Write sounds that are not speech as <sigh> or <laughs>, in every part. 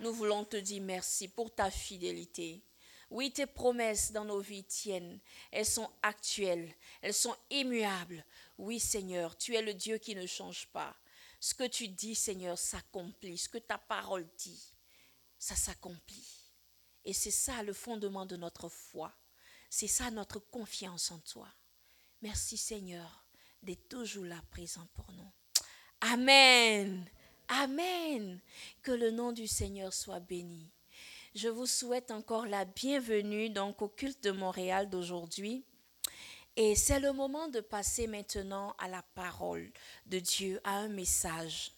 nous voulons te dire merci pour ta fidélité. Oui, tes promesses dans nos vies tiennent. Elles sont actuelles. Elles sont immuables. Oui, Seigneur, tu es le Dieu qui ne change pas. Ce que tu dis, Seigneur, s'accomplit. Ce que ta parole dit, ça s'accomplit. Et c'est ça le fondement de notre foi. C'est ça notre confiance en toi. Merci, Seigneur, d'être toujours là présent pour nous. Amen. Amen. Que le nom du Seigneur soit béni. Je vous souhaite encore la bienvenue donc au culte de Montréal d'aujourd'hui. Et c'est le moment de passer maintenant à la parole de Dieu, à un message.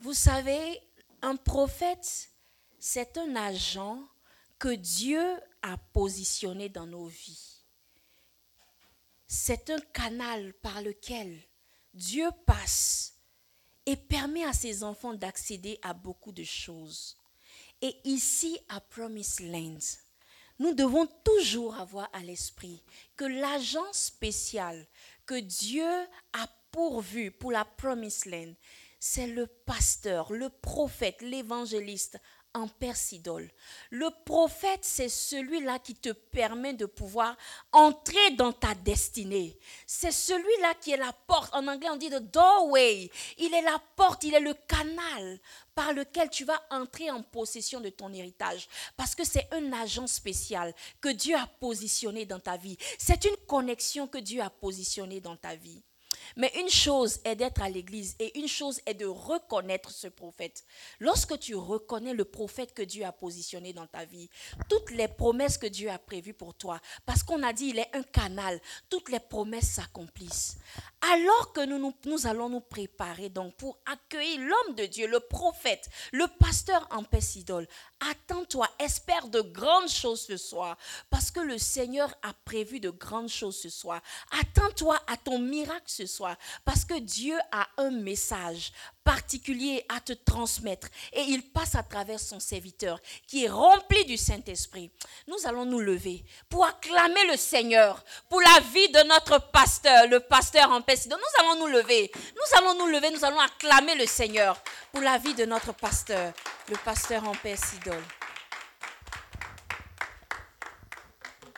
Vous savez, un prophète, c'est un agent que Dieu a positionné dans nos vies. C'est un canal par lequel Dieu passe et permet à ses enfants d'accéder à beaucoup de choses. Et ici, à Promise Land, nous devons toujours avoir à l'esprit que l'agent spécial que Dieu a pourvu pour la Promise Land, c'est le pasteur, le prophète, l'évangéliste en. Le prophète, c'est celui-là qui te permet de pouvoir entrer dans ta destinée. C'est celui-là qui est la porte. En anglais, on dit the doorway. Il est la porte, il est le canal par lequel tu vas entrer en possession de ton héritage. Parce que c'est un agent spécial que Dieu a positionné dans ta vie. C'est une connexion que Dieu a positionnée dans ta vie. Mais une chose est d'être à l'église et une chose est de reconnaître ce prophète. Lorsque tu reconnais le prophète que Dieu a positionné dans ta vie, toutes les promesses que Dieu a prévues pour toi, parce qu'on a dit il est un canal, toutes les promesses s'accomplissent. Alors que nous, allons nous préparer donc pour accueillir l'homme de Dieu, le prophète, le pasteur en Pessidol, attends-toi, espère de grandes choses ce soir, parce que le Seigneur a prévu de grandes choses ce soir. Attends-toi à ton miracle ce soir, parce que Dieu a un message particulier à te transmettre et il passe à travers son serviteur qui est rempli du Saint-Esprit. Nous allons nous lever pour acclamer le Seigneur pour la vie de notre pasteur, le pasteur en paix. Nous allons nous lever, nous allons nous lever, nous allons acclamer le Seigneur pour la vie de notre pasteur, le pasteur en paix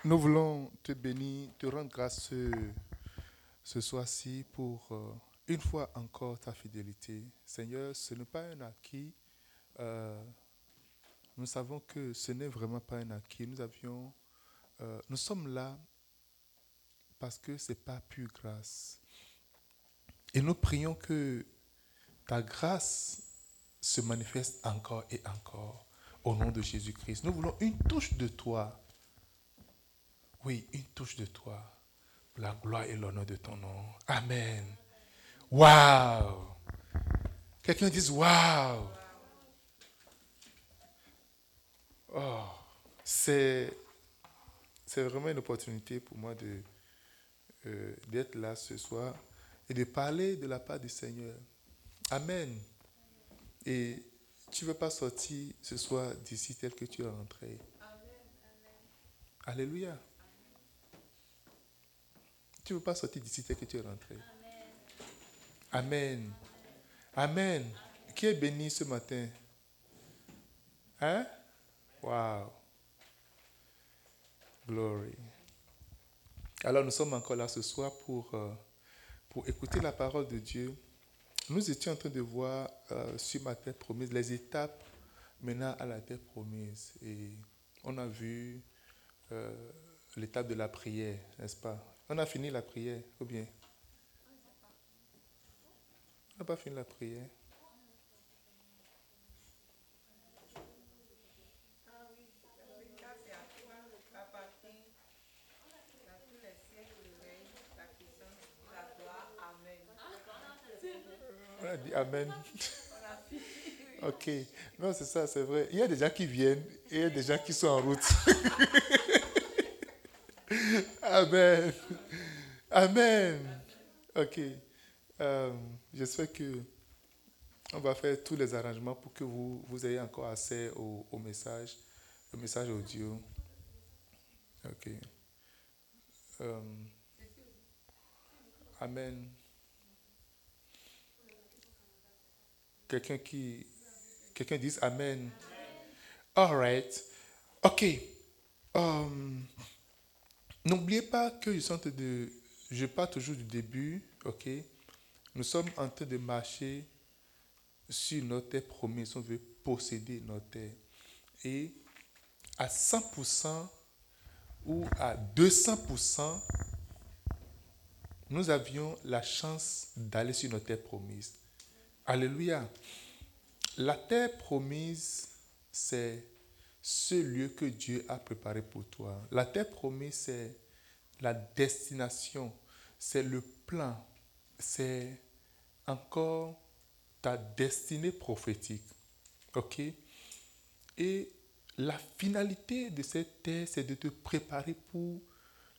Nous voulons te bénir, te rendre grâce ce soir-ci pour euh, une fois encore ta fidélité. Seigneur, ce n'est pas un acquis. Euh, nous savons que ce n'est vraiment pas un acquis. Nous avions, euh, nous sommes là parce que ce n'est pas pure grâce. Et nous prions que ta grâce se manifeste encore et encore au nom de Jésus-Christ. Nous voulons une touche de toi. Oui, une touche de toi. La gloire et l'honneur de ton nom. Amen. Waouh! Quelqu'un dise Waouh! Oh, c'est, c'est vraiment une opportunité pour moi de, euh, d'être là ce soir et de parler de la part du Seigneur. Amen. Et tu ne veux pas sortir ce soir d'ici tel que tu es rentré? Alléluia. Tu ne veux pas sortir d'ici tel que tu es rentré? Amen. Amen. Qui est béni ce matin? Hein? Wow. Glory. Alors nous sommes encore là ce soir pour, euh, écouter la parole de Dieu. Nous étions en train de voir euh, sur ma terre promise les étapes maintenant à la terre promise. Et on a vu euh, l'étape de la prière, n'est-ce pas? On a fini la prière, ou bien? N'a pas fini la prière. On a dit Amen. <laughs> ok. Non, c'est ça, c'est vrai. Il y a des gens qui viennent et il y a des gens qui sont en route. <laughs> Amen. Amen. Ok. Euh, j'espère que on va faire tous les arrangements pour que vous, vous ayez encore accès au, message, au message audio. Ok. Euh, amen. Quelqu'un qui, quelqu'un dise Amen. All right. OK. Um, N'oubliez pas que je, de, je pars toujours du début. OK? Nous sommes en train de marcher sur notre terre promise. On veut posséder notre terre. Et à 100% ou à 200%, nous avions la chance d'aller sur notre terre promise. Alléluia. La terre promise, c'est ce lieu que Dieu a préparé pour toi. La terre promise, c'est la destination, c'est le plan, c'est encore ta destinée prophétique. OK? Et la finalité de cette terre, c'est de te préparer pour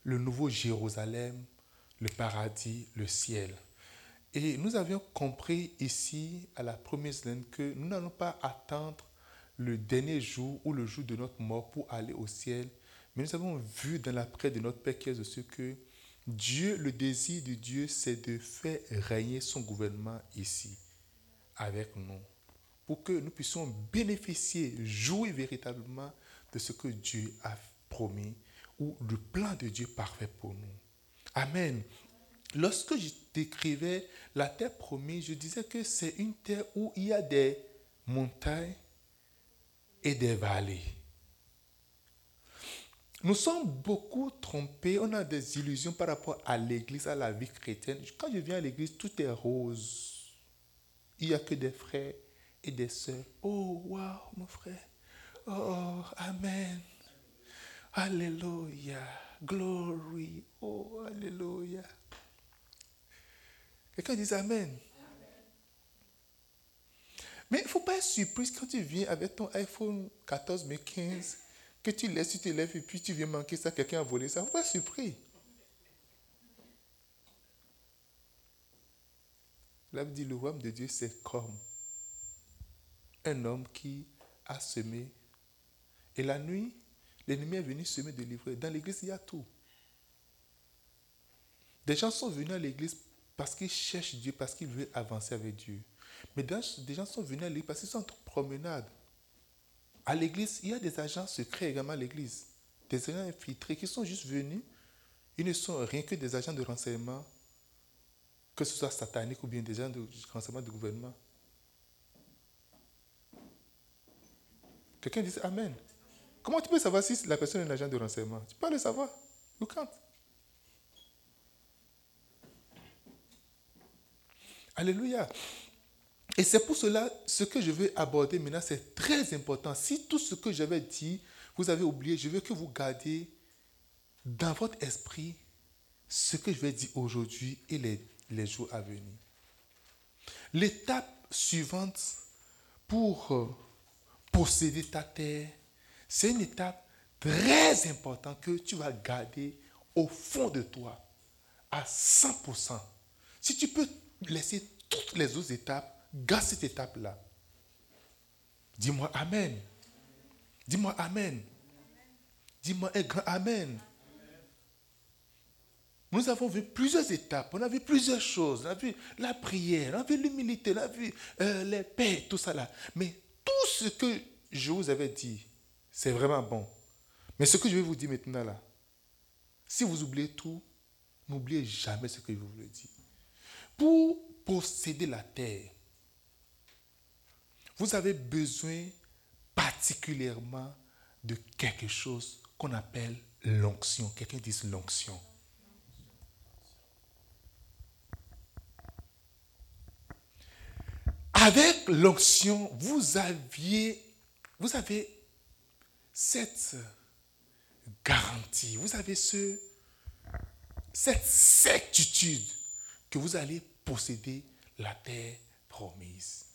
le nouveau Jérusalem, le paradis, le ciel. Et nous avions compris ici, à la première semaine, que nous n'allons pas attendre le dernier jour ou le jour de notre mort pour aller au ciel. Mais nous avons vu dans la prière de notre Père qui est ce que Dieu, le désir de Dieu, c'est de faire régner son gouvernement ici, avec nous, pour que nous puissions bénéficier, jouer véritablement de ce que Dieu a promis, ou le plan de Dieu parfait pour nous. Amen. Lorsque je décrivais la terre promise, je disais que c'est une terre où il y a des montagnes et des vallées. Nous sommes beaucoup trompés, on a des illusions par rapport à l'église, à la vie chrétienne. Quand je viens à l'église, tout est rose. Il n'y a que des frères et des sœurs. Oh, wow, mon frère. Oh, Amen. Alléluia. Glory. Oh, Alléluia. Quelqu'un dit Amen. Mais il ne faut pas être surprise quand tu viens avec ton iPhone 14, mais 15, que tu laisses, tu te lèves et puis tu viens manquer ça, quelqu'un a volé ça. Faut pas surpris. Là, dit le royaume de Dieu, c'est comme un homme qui a semé. Et la nuit, l'ennemi est venu semer de livrer. Dans l'église, il y a tout. Des gens sont venus à l'église parce qu'ils cherchent Dieu, parce qu'ils veulent avancer avec Dieu. Mais des gens sont venus à l'église parce qu'ils sont en promenade. À l'église, il y a des agents secrets également à l'église. Des agents infiltrés qui sont juste venus. Ils ne sont rien que des agents de renseignement, que ce soit satanique ou bien des agents de renseignement du gouvernement. Quelqu'un dit Amen. Comment tu peux savoir si la personne est un agent de renseignement? Tu peux le savoir. You can't. Alléluia. Et c'est pour cela, ce que je veux aborder maintenant, c'est très important. Si tout ce que j'avais dit, vous avez oublié, je veux que vous gardiez dans votre esprit ce que je vais dire aujourd'hui et les, les jours à venir. L'étape suivante pour euh, posséder ta terre, c'est une étape très importante que tu vas garder au fond de toi, à 100%. Si tu peux laisser toutes les autres étapes, garde cette étape-là. Dis-moi Amen. Dis-moi Amen. Dis-moi un grand Amen. Nous avons vu plusieurs étapes, on a vu plusieurs choses. On a vu la prière, on a vu l'humilité, on a vu euh, les paix, tout ça là. Mais tout ce que je vous avais dit, c'est vraiment bon. Mais ce que je vais vous dire maintenant là, si vous oubliez tout, n'oubliez jamais ce que je vous ai dit. Pour posséder la terre, vous avez besoin particulièrement de quelque chose qu'on appelle l'onction. Quelqu'un dit l'onction. Avec l'onction, vous aviez, vous avez cette garantie, vous avez ce, cette certitude que vous allez posséder la terre promise.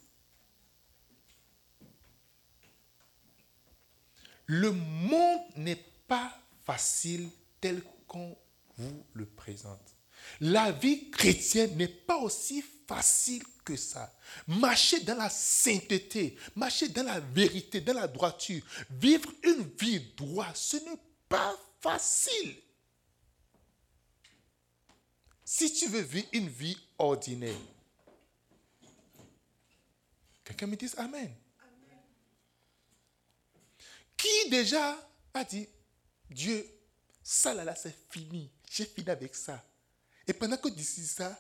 Le monde n'est pas facile tel qu'on vous le présente. La vie chrétienne n'est pas aussi facile que ça. Marcher dans la sainteté, marcher dans la vérité, dans la droiture, vivre une vie droite, ce n'est pas facile. Si tu veux vivre une vie ordinaire, quelqu'un me dit Amen. Qui déjà a dit, Dieu, ça là, là c'est fini. J'ai fini avec ça. Et pendant que d'ici ça,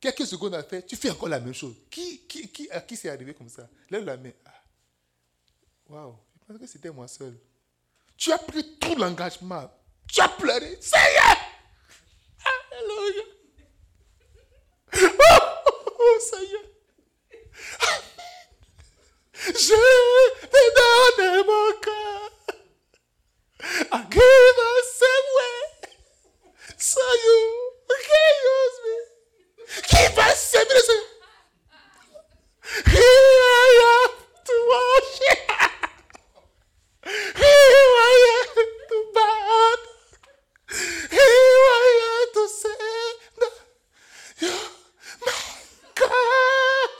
quelques secondes après, tu fais encore la même chose. Qui, qui, qui, à qui c'est arrivé comme ça? Lève la main. Ah. Waouh, je pense que c'était moi seul. Tu as pris tout l'engagement. Tu as pleuré. Ça y Alléluia. Oh, oh, ça y est. Je te donne mon cœur. I give us some way. So you can use me. Give us some Here I am to worship. Here I am to bow. Here I am to say that you're my God.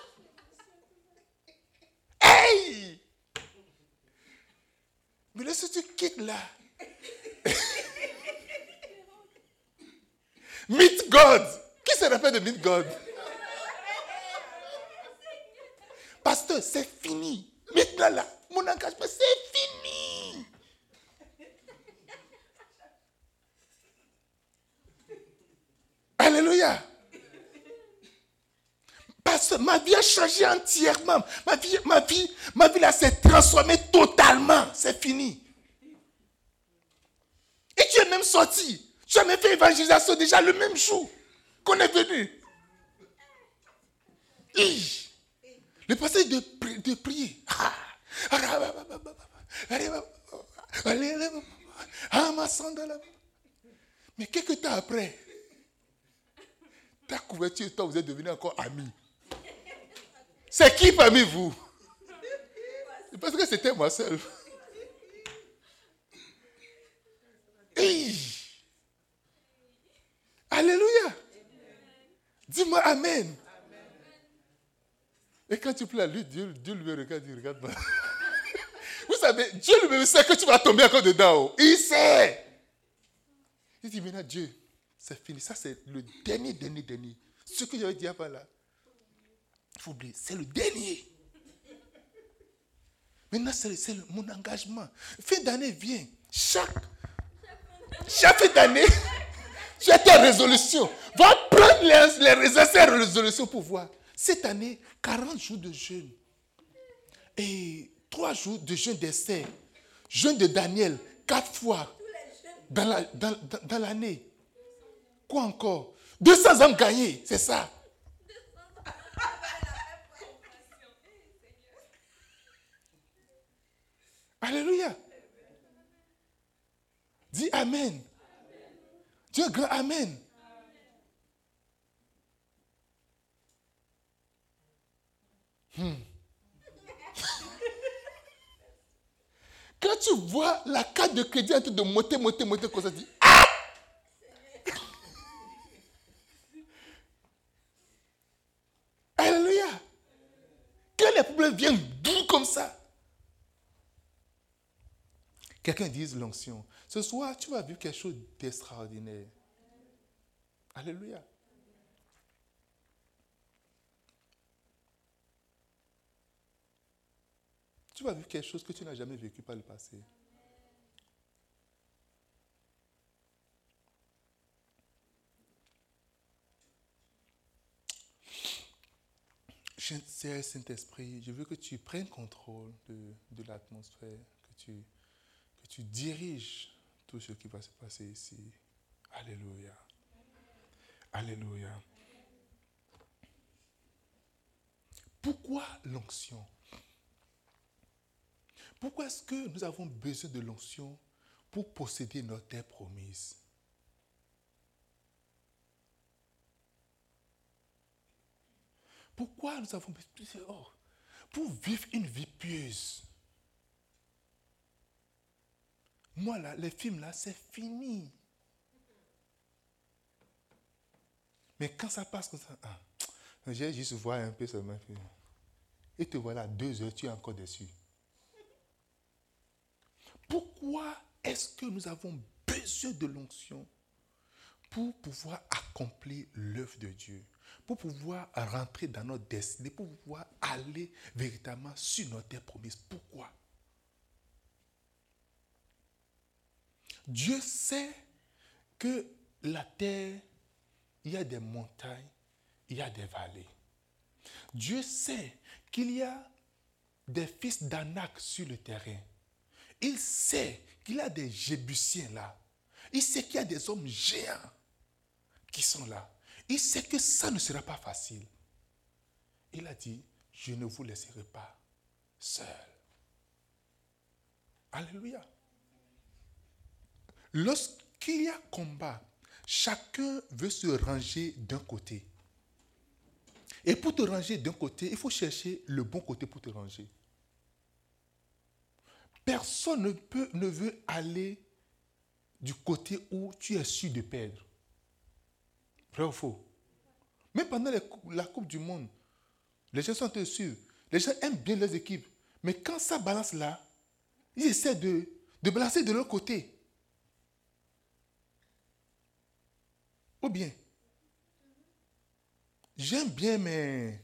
Hey! Mais là, si tu quittes là, meet God. Qui se rappelle de meet God? Pasteur, c'est fini. Maintenant là, mon engagement, c'est fini. Alléluia. Pasteur, ma vie a entièrement. Ma vie, ma vie, ma vie là s'est transformée totalement. C'est fini. Et tu es même sorti. Tu as même fait évangélisation déjà le même jour qu'on est venu. Le passage de, de prier. Mais quelques temps après, ta couverture et toi, vous êtes devenus encore amis. C'est qui parmi vous? Parce que c'était moi seul. Alléluia. Dis-moi Amen. Et quand tu pleures, lui, Dieu, Dieu lui regarde, il regarde. <laughs> Vous savez, Dieu lui-même sait que tu vas tomber encore dedans. oh. Il sait. Il dit maintenant, Dieu, c'est fini. Ça, c'est le dernier, dernier, dernier. Ce que j'avais dit avant là, il faut oublier, c'est le dernier. Maintenant, c'est mon engagement. Fin d'année vient. Chaque, chaque fin d'année, <laughs> as ta résolution. Va prendre les, les nécessaires résolutions pour voir. Cette année, 40 jours de jeûne. Et 3 jours de jeûne d'essai. Jeûne de Daniel, 4 fois dans la- dans- dans- l'année. Quoi encore? 200 hommes gagnés, c'est ça. Alléluia. Dis Amen. Dieu grand Amen. Hmm. Quand tu vois la carte de crédit en train de monter, monter, monter, comme ça, dis Ah Alléluia. Quand les problèmes viennent doux comme ça, Quelqu'un dise l'onction. Ce soir, tu vas vivre quelque chose d'extraordinaire. Alléluia. Tu vas vivre quelque chose que tu n'as jamais vécu par le passé. Saint- Saint-Esprit, je veux que tu prennes contrôle de, de l'atmosphère, que tu, tu diriges tout ce qui va se passer ici. Alléluia. Alléluia. Pourquoi l'onction? Pourquoi est-ce que nous avons besoin de l'onction pour posséder notre terre promise Pourquoi nous avons besoin oh, Pour vivre une vie pieuse? Moi, là, les films, là, c'est fini. Mais quand ça passe comme ça, ah, j'ai juste voir un peu seulement. Et te voilà, deux heures, tu es encore déçu. Pourquoi est-ce que nous avons besoin de l'onction pour pouvoir accomplir l'œuvre de Dieu, pour pouvoir rentrer dans notre destinée, pour pouvoir aller véritablement sur notre terre promise? Pourquoi? Dieu sait que la terre, il y a des montagnes, il y a des vallées. Dieu sait qu'il y a des fils d'Anak sur le terrain. Il sait qu'il y a des Jébusiens là. Il sait qu'il y a des hommes géants qui sont là. Il sait que ça ne sera pas facile. Il a dit, je ne vous laisserai pas seul. Alléluia. Lorsqu'il y a combat, chacun veut se ranger d'un côté. Et pour te ranger d'un côté, il faut chercher le bon côté pour te ranger. Personne ne, peut, ne veut aller du côté où tu es sûr de perdre. Vrai ou faux? Même pendant la Coupe du Monde, les gens sont sûrs. Les gens aiment bien leurs équipes. Mais quand ça balance là, ils essaient de, de balancer de leur côté. Ou bien, j'aime bien, mais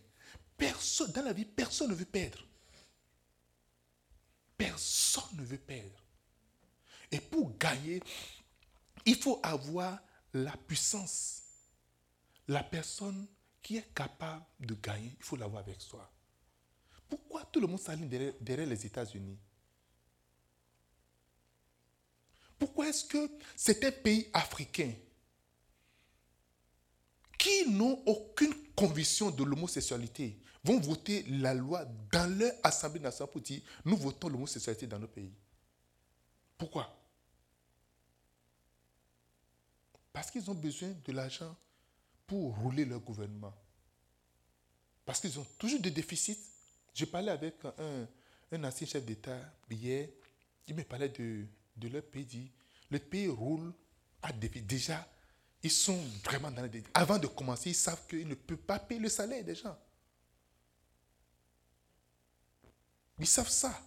personne, dans la vie, personne ne veut perdre. Personne ne veut perdre. Et pour gagner, il faut avoir la puissance. La personne qui est capable de gagner, il faut l'avoir avec soi. Pourquoi tout le monde s'aligne derrière, les États-Unis? Pourquoi est-ce que certains pays africains qui n'ont aucune conviction de l'homosexualité vont voter la loi dans leur assemblée nationale pour dire nous votons l'homosexualité dans nos pays Pourquoi? Parce qu'ils ont besoin de l'argent pour rouler leur gouvernement. Parce qu'ils ont toujours des déficits. Je parlais avec un, ancien chef d'État hier, il me parlait de, de leur pays. Dit, le pays roule à déficit. Déjà, ils sont vraiment dans les Avant de commencer, ils savent qu'ils ne peuvent pas payer le salaire des gens. Ils savent ça.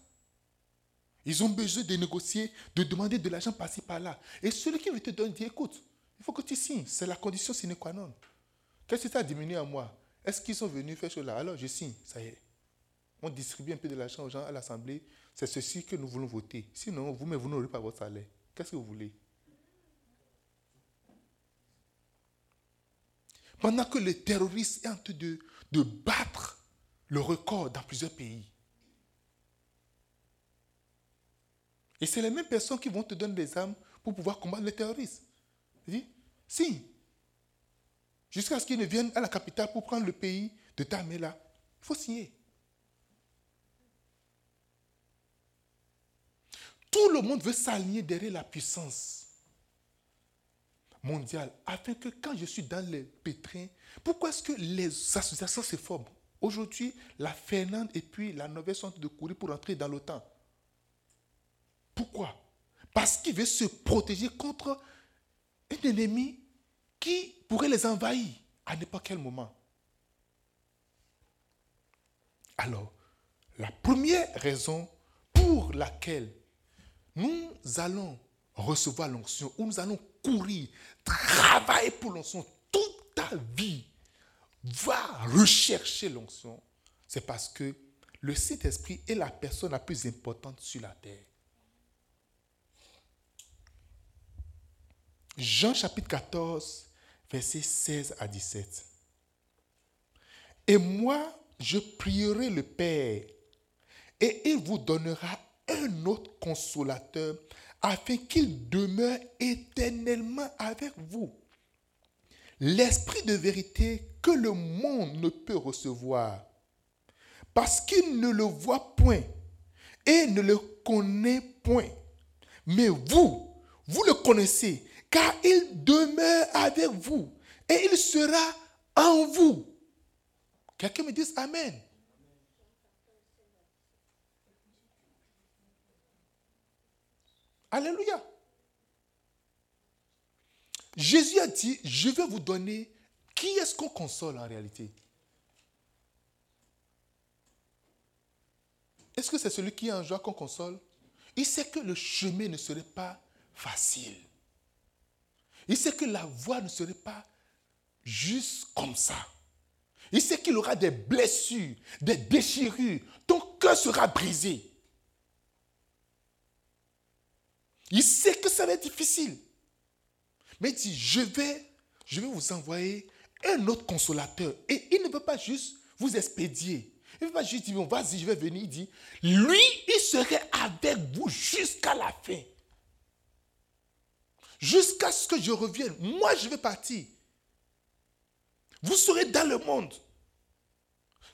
Ils ont besoin de négocier, de demander de l'argent par-ci, par-là. Et celui qui veut te donner dit, écoute, il faut que tu signes. C'est la condition sine qua non. Qu'est-ce que ça a diminué à moi? Est-ce qu'ils sont venus faire cela? Alors je signe, ça y est. On distribue un peu de l'argent aux gens à l'Assemblée. C'est ceci que nous voulons voter. Sinon, vous-même, vous n'aurez pas votre salaire. Qu'est-ce que vous voulez? Pendant que les terroristes sont en train de, battre le record dans plusieurs pays. Et c'est les mêmes personnes qui vont te donner des armes pour pouvoir combattre les terroristes. dis, si. Jusqu'à ce qu'ils ne viennent à la capitale pour prendre le pays de ta il faut signer. Tout le monde veut s'aligner derrière la puissance afin que quand je suis dans les pétrins, pourquoi est-ce que les associations se forment? Aujourd'hui, la Finlande et puis la Norvège sont de courir pour entrer dans l'OTAN. Pourquoi? Parce qu'ils veulent se protéger contre un ennemi qui pourrait les envahir à n'importe quel moment. Alors, la première raison pour laquelle nous allons recevoir l'onction, ou nous allons courir, travailler pour l'onction, toute ta vie va rechercher l'onction, c'est parce que le Saint-Esprit est la personne la plus importante sur la terre. Jean chapitre 14, versets 16 à 17. Et moi, je prierai le Père, et il vous donnera un autre consolateur, afin qu'il demeure éternellement avec vous. L'esprit de vérité que le monde ne peut recevoir, parce qu'il ne le voit point et ne le connaît point. Mais vous, vous le connaissez, car il demeure avec vous et il sera en vous. Quelqu'un me dise Amen. Alléluia. Jésus a dit, je vais vous donner, qui est-ce qu'on console en réalité? Est-ce que c'est celui qui est en joie qu'on console? Il sait que le chemin ne serait pas facile. Il sait que la voie ne serait pas juste comme ça. Il sait qu'il aura des blessures, des déchirures. Ton cœur sera brisé. Il sait que ça va être difficile. Mais il dit, je vais, je vais vous envoyer un autre consolateur. Et il ne veut pas juste vous expédier. Il ne veut pas juste dire, vas-y, je vais venir. Il dit, lui, il serait avec vous jusqu'à la fin. Jusqu'à ce que je revienne. Moi, je vais partir. Vous serez dans le monde.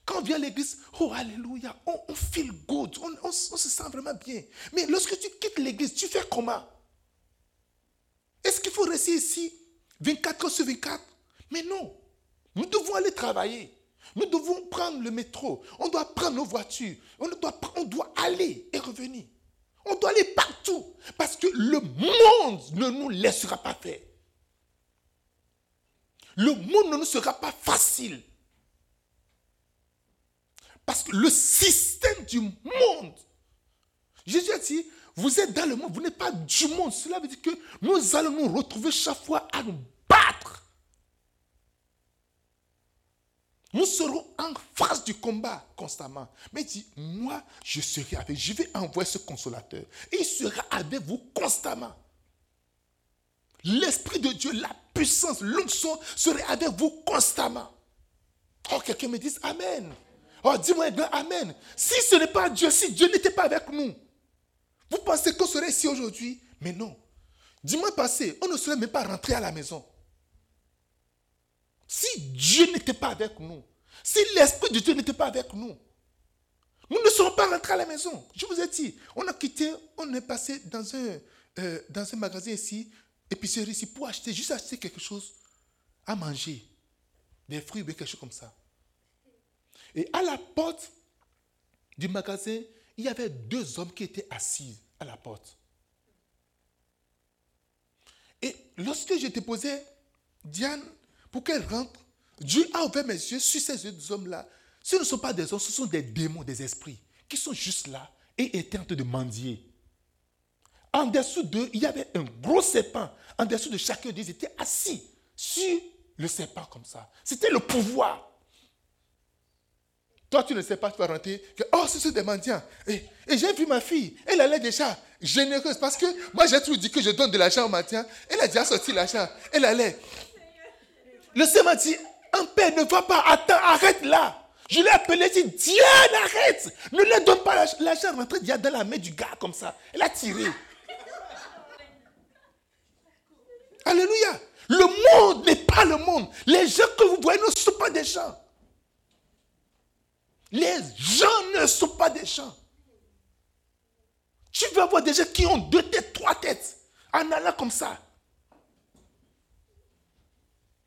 Quand on vient à l'église, oh alléluia, on, feel good, on, se sent vraiment bien. Mais lorsque tu quittes l'église, tu fais comment? Est-ce qu'il faut rester ici 24 heures sur 24 Mais non. Nous devons aller travailler. Nous devons prendre le métro. On doit prendre nos voitures. On doit, on doit aller et revenir. On doit aller partout. Parce que le monde ne nous laissera pas faire. Le monde ne nous sera pas facile. Parce que le système du monde, Jésus a dit, vous êtes dans le monde, vous n'êtes pas du monde. Cela veut dire que nous allons nous retrouver chaque fois à nous battre. Nous serons en face du combat constamment. Mais il dit, moi, je serai avec, je vais envoyer ce consolateur. Il sera avec vous constamment. L'Esprit de Dieu, la puissance, l'onction serait avec vous constamment. Oh, quelqu'un me dit Amen. Oh, dis-moi Amen. Si ce n'est pas Dieu, si Dieu n'était pas avec nous, vous pensez qu'on serait ici aujourd'hui? Mais non. Dis-moi passé, on ne serait même pas rentré à la maison. Si Dieu n'était pas avec nous, si l'Esprit de Dieu n'était pas avec nous, nous ne serons pas rentrés à la maison. Je vous ai dit, on a quitté, on est passé dans un, euh, dans un magasin ici, épicerie ici, pour acheter, juste acheter quelque chose à manger. Des fruits ou quelque chose comme ça. Et à la porte du magasin, il y avait deux hommes qui étaient assis à la porte. Et lorsque je déposais Diane pour qu'elle rentre, Dieu a ouvert mes yeux sur ces deux hommes-là. Ce ne sont pas des hommes, ce sont des démons, des esprits qui sont juste là et étaient en train de mendier. En dessous d'eux, il y avait un gros serpent. En dessous de chacun d'eux, ils étaient assis sur le serpent comme ça. C'était le pouvoir. Toi, tu ne sais pas, tu vas rentrer, que, oh, c'est des mendiants. Et, j'ai vu ma fille, elle allait déjà généreuse, parce que moi, j'ai toujours dit que je donne de l'argent aux mendiants. Elle a déjà sorti l'argent. Elle allait. Le Seigneur m'a dit, un père ne va pas, attends, arrête là. Je l'ai appelé, dit, Diane, arrête. Ne lui donne pas l'argent, rentre dans la main du gars comme ça. Elle a tiré. Alléluia. Le monde n'est pas le monde. Les gens que vous voyez ne sont pas des gens. Les gens ne sont pas des gens. Tu vas voir des gens qui ont deux têtes, trois têtes, en allant comme ça.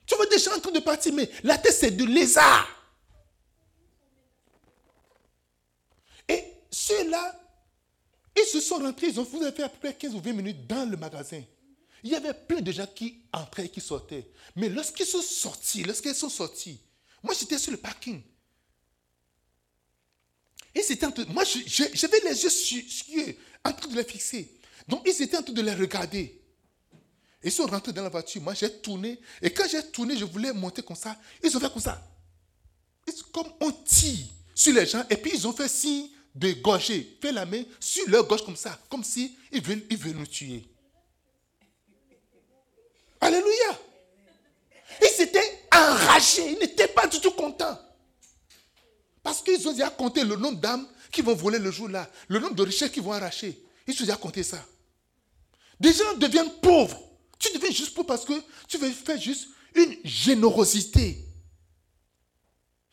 Tu vois des gens en train de partir, mais la tête c'est de lézard. Et ceux-là, ils se sont rentrés, ils ont fait à peu près 15 ou 20 minutes dans le magasin. Il y avait plein de gens qui entraient et qui sortaient. Mais lorsqu'ils sont sortis, lorsqu'ils sont sortis, moi j'étais sur le parking. Et c'était moi j'avais les yeux sur, eux, en train de les fixer. Donc ils étaient en train de les regarder. Ils sont rentrés dans la voiture. Moi j'ai tourné. Et quand j'ai tourné, je voulais monter comme ça. Ils ont fait comme ça. comme on tire sur les gens. Et puis ils ont fait signe de gorger. Fait la main sur leur gauche comme ça. Comme si ils veulent, ils veulent nous tuer. Alléluia. Ils étaient enragés, ils n'étaient pas du tout contents. Parce qu'ils ont déjà compté le nombre d'âmes qui vont voler le jour-là, le nombre de richesses qui vont arracher. Ils ont déjà compté ça. Des gens deviennent pauvres. Tu deviens juste pauvre parce que tu veux faire juste une générosité.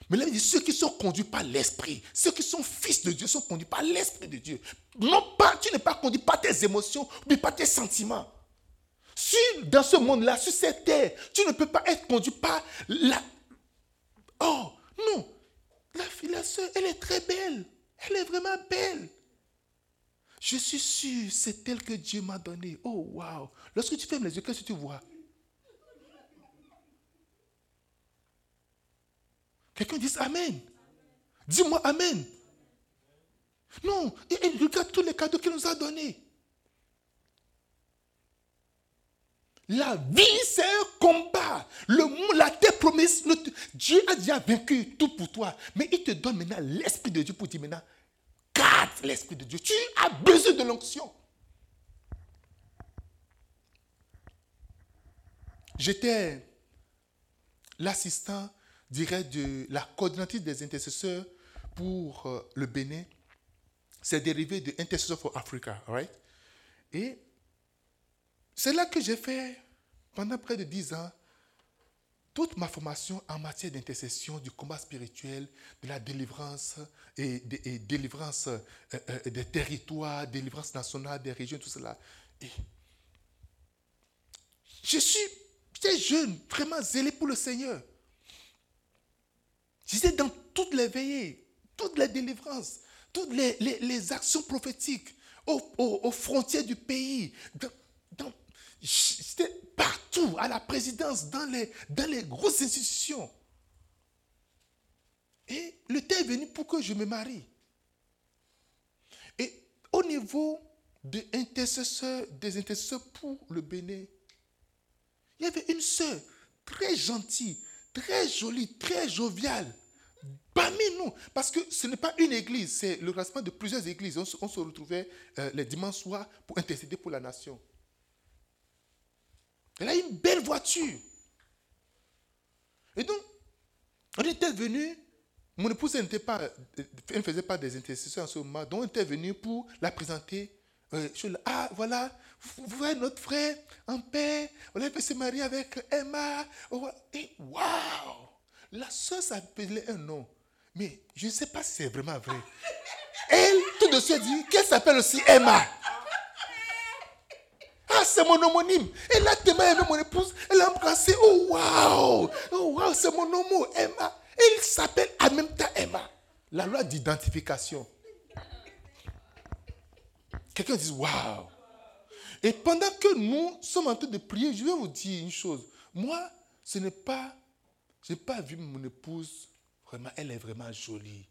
Mais là, il dit ceux qui sont conduits par l'Esprit, ceux qui sont fils de Dieu sont conduits par l'Esprit de Dieu. Non pas, tu n'es pas conduit par tes émotions, mais par tes sentiments. Si dans ce monde-là, sur cette terre, tu ne peux pas être conduit par la... Oh, non. La fille, la soeur, elle est très belle. Elle est vraiment belle. Je suis sûr, c'est elle que Dieu m'a donné. Oh, wow. Lorsque tu fermes les yeux, qu'est-ce que tu vois? Quelqu'un dit Amen. Dis-moi Amen. Non, il regarde tous les cadeaux qu'il nous a donnés. La vie, c'est un combat. Le la tes promesses, Dieu a déjà vaincu tout pour toi. Mais il te donne maintenant l'Esprit de Dieu pour dire maintenant, garde l'Esprit de Dieu. Tu as besoin de l'onction. J'étais l'assistant direct de la coordinatrice des intercesseurs pour euh, le Bénin. C'est dérivé de Intercessors for Africa, right? Et c'est là que j'ai fait, pendant près de dix ans, toute ma formation en matière d'intercession, du combat spirituel, de la délivrance et, délivrance euh, euh, des territoires, délivrance nationale des régions, tout cela. Je suis, j'étais jeune, vraiment zélé pour le Seigneur. J'étais dans toutes les veillées, toutes les délivrances, toutes les, actions prophétiques aux, frontières du pays. J'étais partout, à la présidence, dans les, dans grosses institutions. Et le temps est venu pour que je me marie. Et au niveau des intercesseurs, des intercesseurs pour le Bénin, il y avait une sœur très gentille, très jolie, très joviale, parmi nous. Parce que ce n'est pas une église, c'est le rassemblement de plusieurs églises. On se, retrouvait euh, les dimanches soirs pour intercéder pour la nation. Elle a une belle voiture. Et donc, on était venu, mon épouse ne faisait pas des intercessions en ce moment, donc on était venu pour la présenter. Euh, ah, voilà, vous voyez notre frère en paix, on a fait se marier avec Emma. Et waouh! La soeur s'appelait un nom, mais je ne sais pas si c'est vraiment vrai. Elle, tout de suite, dit qu'elle s'appelle aussi Emma. C'est mon homonyme. Elle a tellement aimé mon épouse. Elle a embrassé. Oh, waouh. Oh, waouh, c'est mon homo, Emma. Elle s'appelle en même temps Emma. La loi d'identification. Quelqu'un dit waouh. Et pendant que nous sommes en train de prier, je vais vous dire une chose. Moi, ce n'est pas. Je n'ai pas vu mon épouse. Vraiment, elle est vraiment jolie.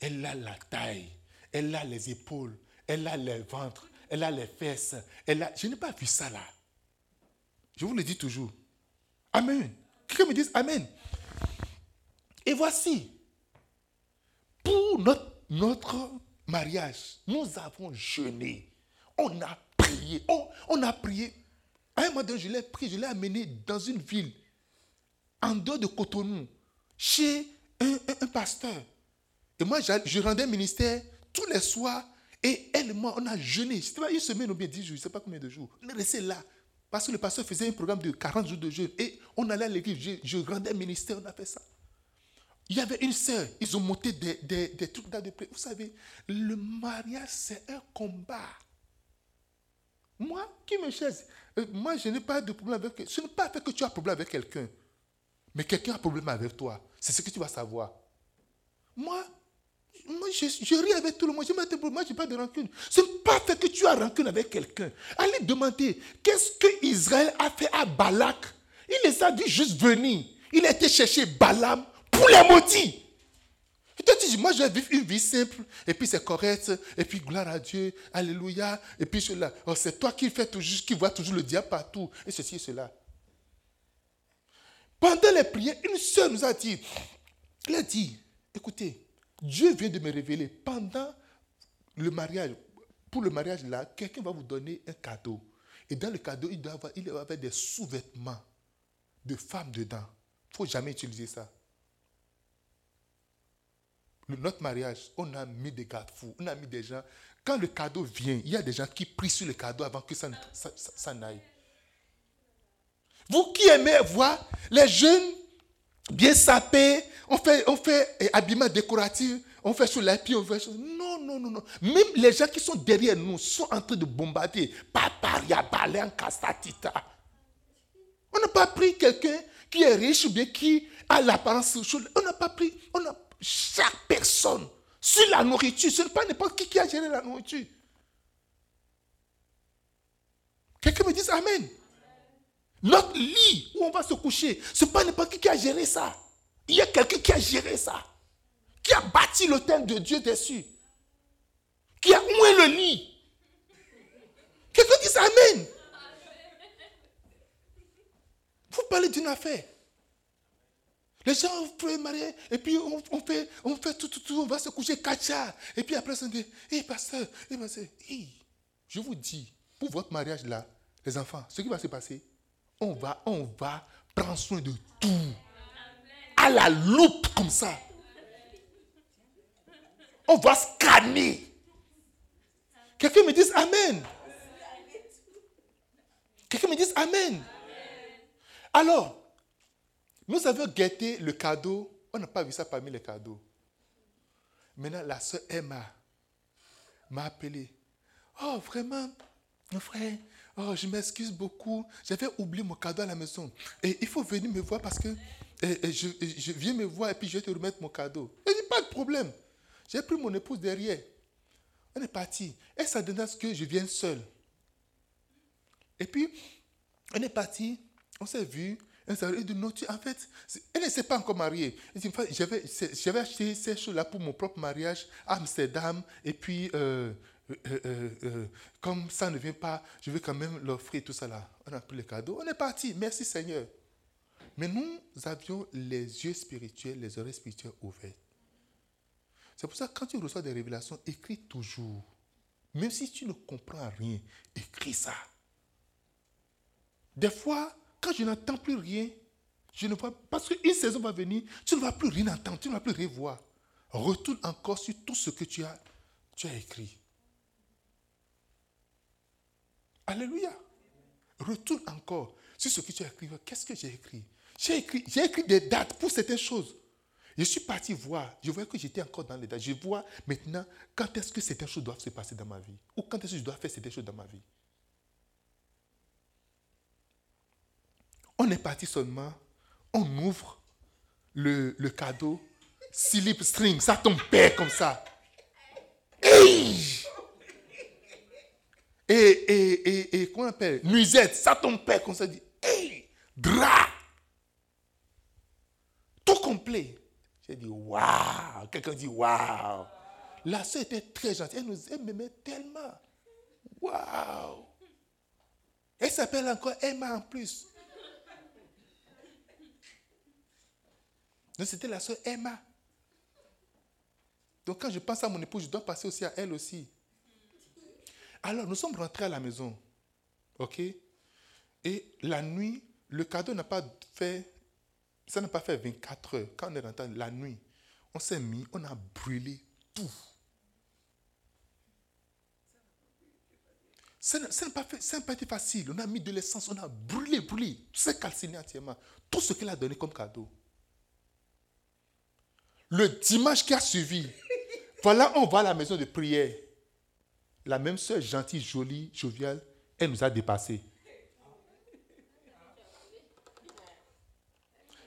Elle a la taille. Elle a les épaules. Elle a le ventre elle a les fesses. Elle a... Je n'ai pas vu ça là. Je vous le dis toujours. Amen. Quelqu'un me dit Amen. Et voici, pour notre, notre mariage, nous avons jeûné. On a prié. On, a prié. À un moment donné, je l'ai pris, je l'ai amené dans une ville, en dehors de Cotonou, chez un, un pasteur. Et moi, je rendais ministère tous les soirs et elle et moi, on a jeûné. C'était pas une semaine ou bien dix jours, je ne sais pas combien de jours. On est resté là. Parce que le pasteur faisait un programme de 40 jours de jeûne. Et on allait à l'église. Je, rendais ministère, on a fait ça. Il y avait une sœur, ils ont monté des, des, trucs dans de près. Vous savez, le mariage, c'est un combat. Moi, qui me chaise euh, Moi, je n'ai pas de problème avec. Ce n'est pas fait que tu as un problème avec quelqu'un. Mais quelqu'un a un problème avec toi. C'est ce que tu vas savoir. Moi, moi, je, ris avec tout le monde. Je moi, je n'ai pas de rancune. Ce n'est pas fait que tu as rancune avec quelqu'un. Allez demander, qu'est-ce que Israël a fait à Balak? Il les a dit juste venir. Il a été chercher Balaam pour les maudire. Et toi, tu dis, moi, je vais vivre une vie simple, et puis c'est correct, et puis gloire à Dieu, alléluia, et puis cela. Oh, c'est toi qui fais toujours, qui vois toujours le diable partout, et ceci et cela. Pendant les prières, une soeur nous a dit, elle a dit, écoutez, Dieu vient de me révéler pendant le mariage. Pour le mariage là, quelqu'un va vous donner un cadeau. Et dans le cadeau, il doit avoir, avoir des sous-vêtements de femmes dedans. Il ne faut jamais utiliser ça. notre mariage, on a mis des garde-fous, on a mis des gens. Quand le cadeau vient, il y a des gens qui prient sur le cadeau avant que ça, ça n'aille. Vous qui aimez voir les jeunes bien sapés, on fait, on fait eh, habillement décoratif, on fait sur les pieds, on fait sur... Non, non, non, non. Même les gens qui sont derrière nous sont en train de bombarder. Paparia, balen, castatita. On n'a pas pris quelqu'un qui est riche ou bien qui a l'apparence. On n'a pas pris. On a chaque personne sur la nourriture. Ce n'est pas n'importe qui qui a géré la nourriture. Quelqu'un me dit Amen. Notre lit où on va se coucher, ce n'est pas n'importe qui qui a géré ça. Il y a quelqu'un qui a géré ça. Qui a bâti l'autel de Dieu dessus. Qui a oué le lit. Quelqu'un dit Amen. Vous parlez d'une affaire. Les gens peuvent marier, et puis on, fait, on fait tout, tout, tout, on va se coucher kacha. Et puis après, on dit, hé, pasteur, hé, pasteur, je vous dis, pour votre mariage là, les enfants, ce qui va se passer, on va, on va prendre soin de tout. À la loupe comme ça. On va scanner. Quelqu'un me dise Amen. Quelqu'un me dise Amen. Alors, nous avons guetté le cadeau. On n'a pas vu ça parmi les cadeaux. Maintenant, la soeur Emma m'a appelé. Oh, vraiment, mon frère, oh, je m'excuse beaucoup. J'avais oublié mon cadeau à la maison. Et il faut venir me voir parce que je, viens me voir et puis je vais te remettre mon cadeau. Je dis, pas de problème. J'ai pris mon épouse derrière. On est parti. Elle s'attendait à ce que je vienne seul. Et puis, on est parti. On s'est vu. Elle dit, non, en fait, elle ne s'est pas encore mariée. J'avais acheté ces choses-là pour mon propre mariage à Amsterdam. Et puis, euh, euh, euh, comme ça ne vient pas, je vais quand même l'offrir tout ça là. On a pris le cadeau. On est parti. Merci Seigneur. Mais nous avions les yeux spirituels, les oreilles spirituelles ouvertes. C'est pour ça que quand tu reçois des révélations, écris toujours. Même si tu ne comprends rien, écris ça. Des fois, quand je n'entends plus rien, je ne vois parce qu'une saison va venir, tu ne vas plus rien entendre, tu ne vas plus rien voir. Retourne encore sur tout ce que tu as, tu as écrit. Alléluia. Retourne encore sur ce que tu as écrit. Qu'est-ce que j'ai écrit? J'ai écrit, des dates pour certaines choses. Je suis parti voir. Je voyais que j'étais encore dans les dates. Je vois maintenant quand est-ce que certaines choses doivent se passer dans ma vie. Ou quand est-ce que je dois faire certaines choses dans ma vie. On est parti seulement, on ouvre le, cadeau, slip string, ça tombe comme ça. Et, et, et, et comment on appelle Nuisette, ça tombe père comme ça. Dit, hey, drap. Tout complet. J'ai dit, waouh. Quelqu'un dit, waouh. La soeur était très gentille. Elle nous aimait tellement. Waouh. Elle s'appelle encore Emma en plus. Donc c'était la soeur Emma. Donc quand je pense à mon épouse, je dois passer aussi à elle aussi. Alors nous sommes rentrés à la maison. OK? Et la nuit, le cadeau n'a pas fait, ça n'a pas fait 24 heures. Quand on est rentré la nuit, on s'est mis, on a brûlé tout. Ça n'a pas, pas, été facile. On a mis de l'essence, on a brûlé, brûlé. C'est calciné entièrement. Tout ce qu'elle a donné comme cadeau. Le dimanche qui a suivi, <laughs> voilà, on va à la maison de prière. La même soeur gentille, jolie, joviale, elle nous a dépassés.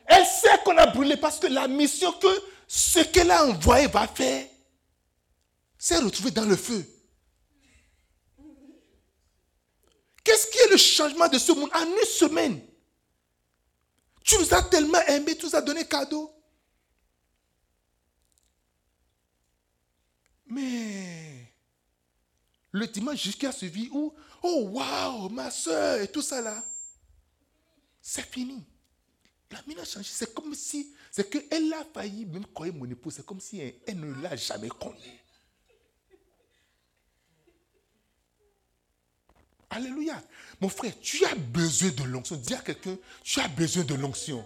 Elle sait qu'on a brûlé parce que la mission que ce qu'elle a envoyé va faire, c'est retrouvé dans le feu. Qu'est-ce qui est le changement de ce monde en une semaine? Tu nous as tellement aimés, tu nous as donné cadeau. Mais le dimanche jusqu'à suivi où, oh waouh, ma soeur et tout ça là, c'est fini. La mine a changé. C'est comme si, c'est qu'elle a failli même croire mon épouse. C'est comme si elle, ne l'a jamais connu. Alléluia. Mon frère, tu as besoin de l'onction. Dis à quelqu'un, tu as besoin de l'onction.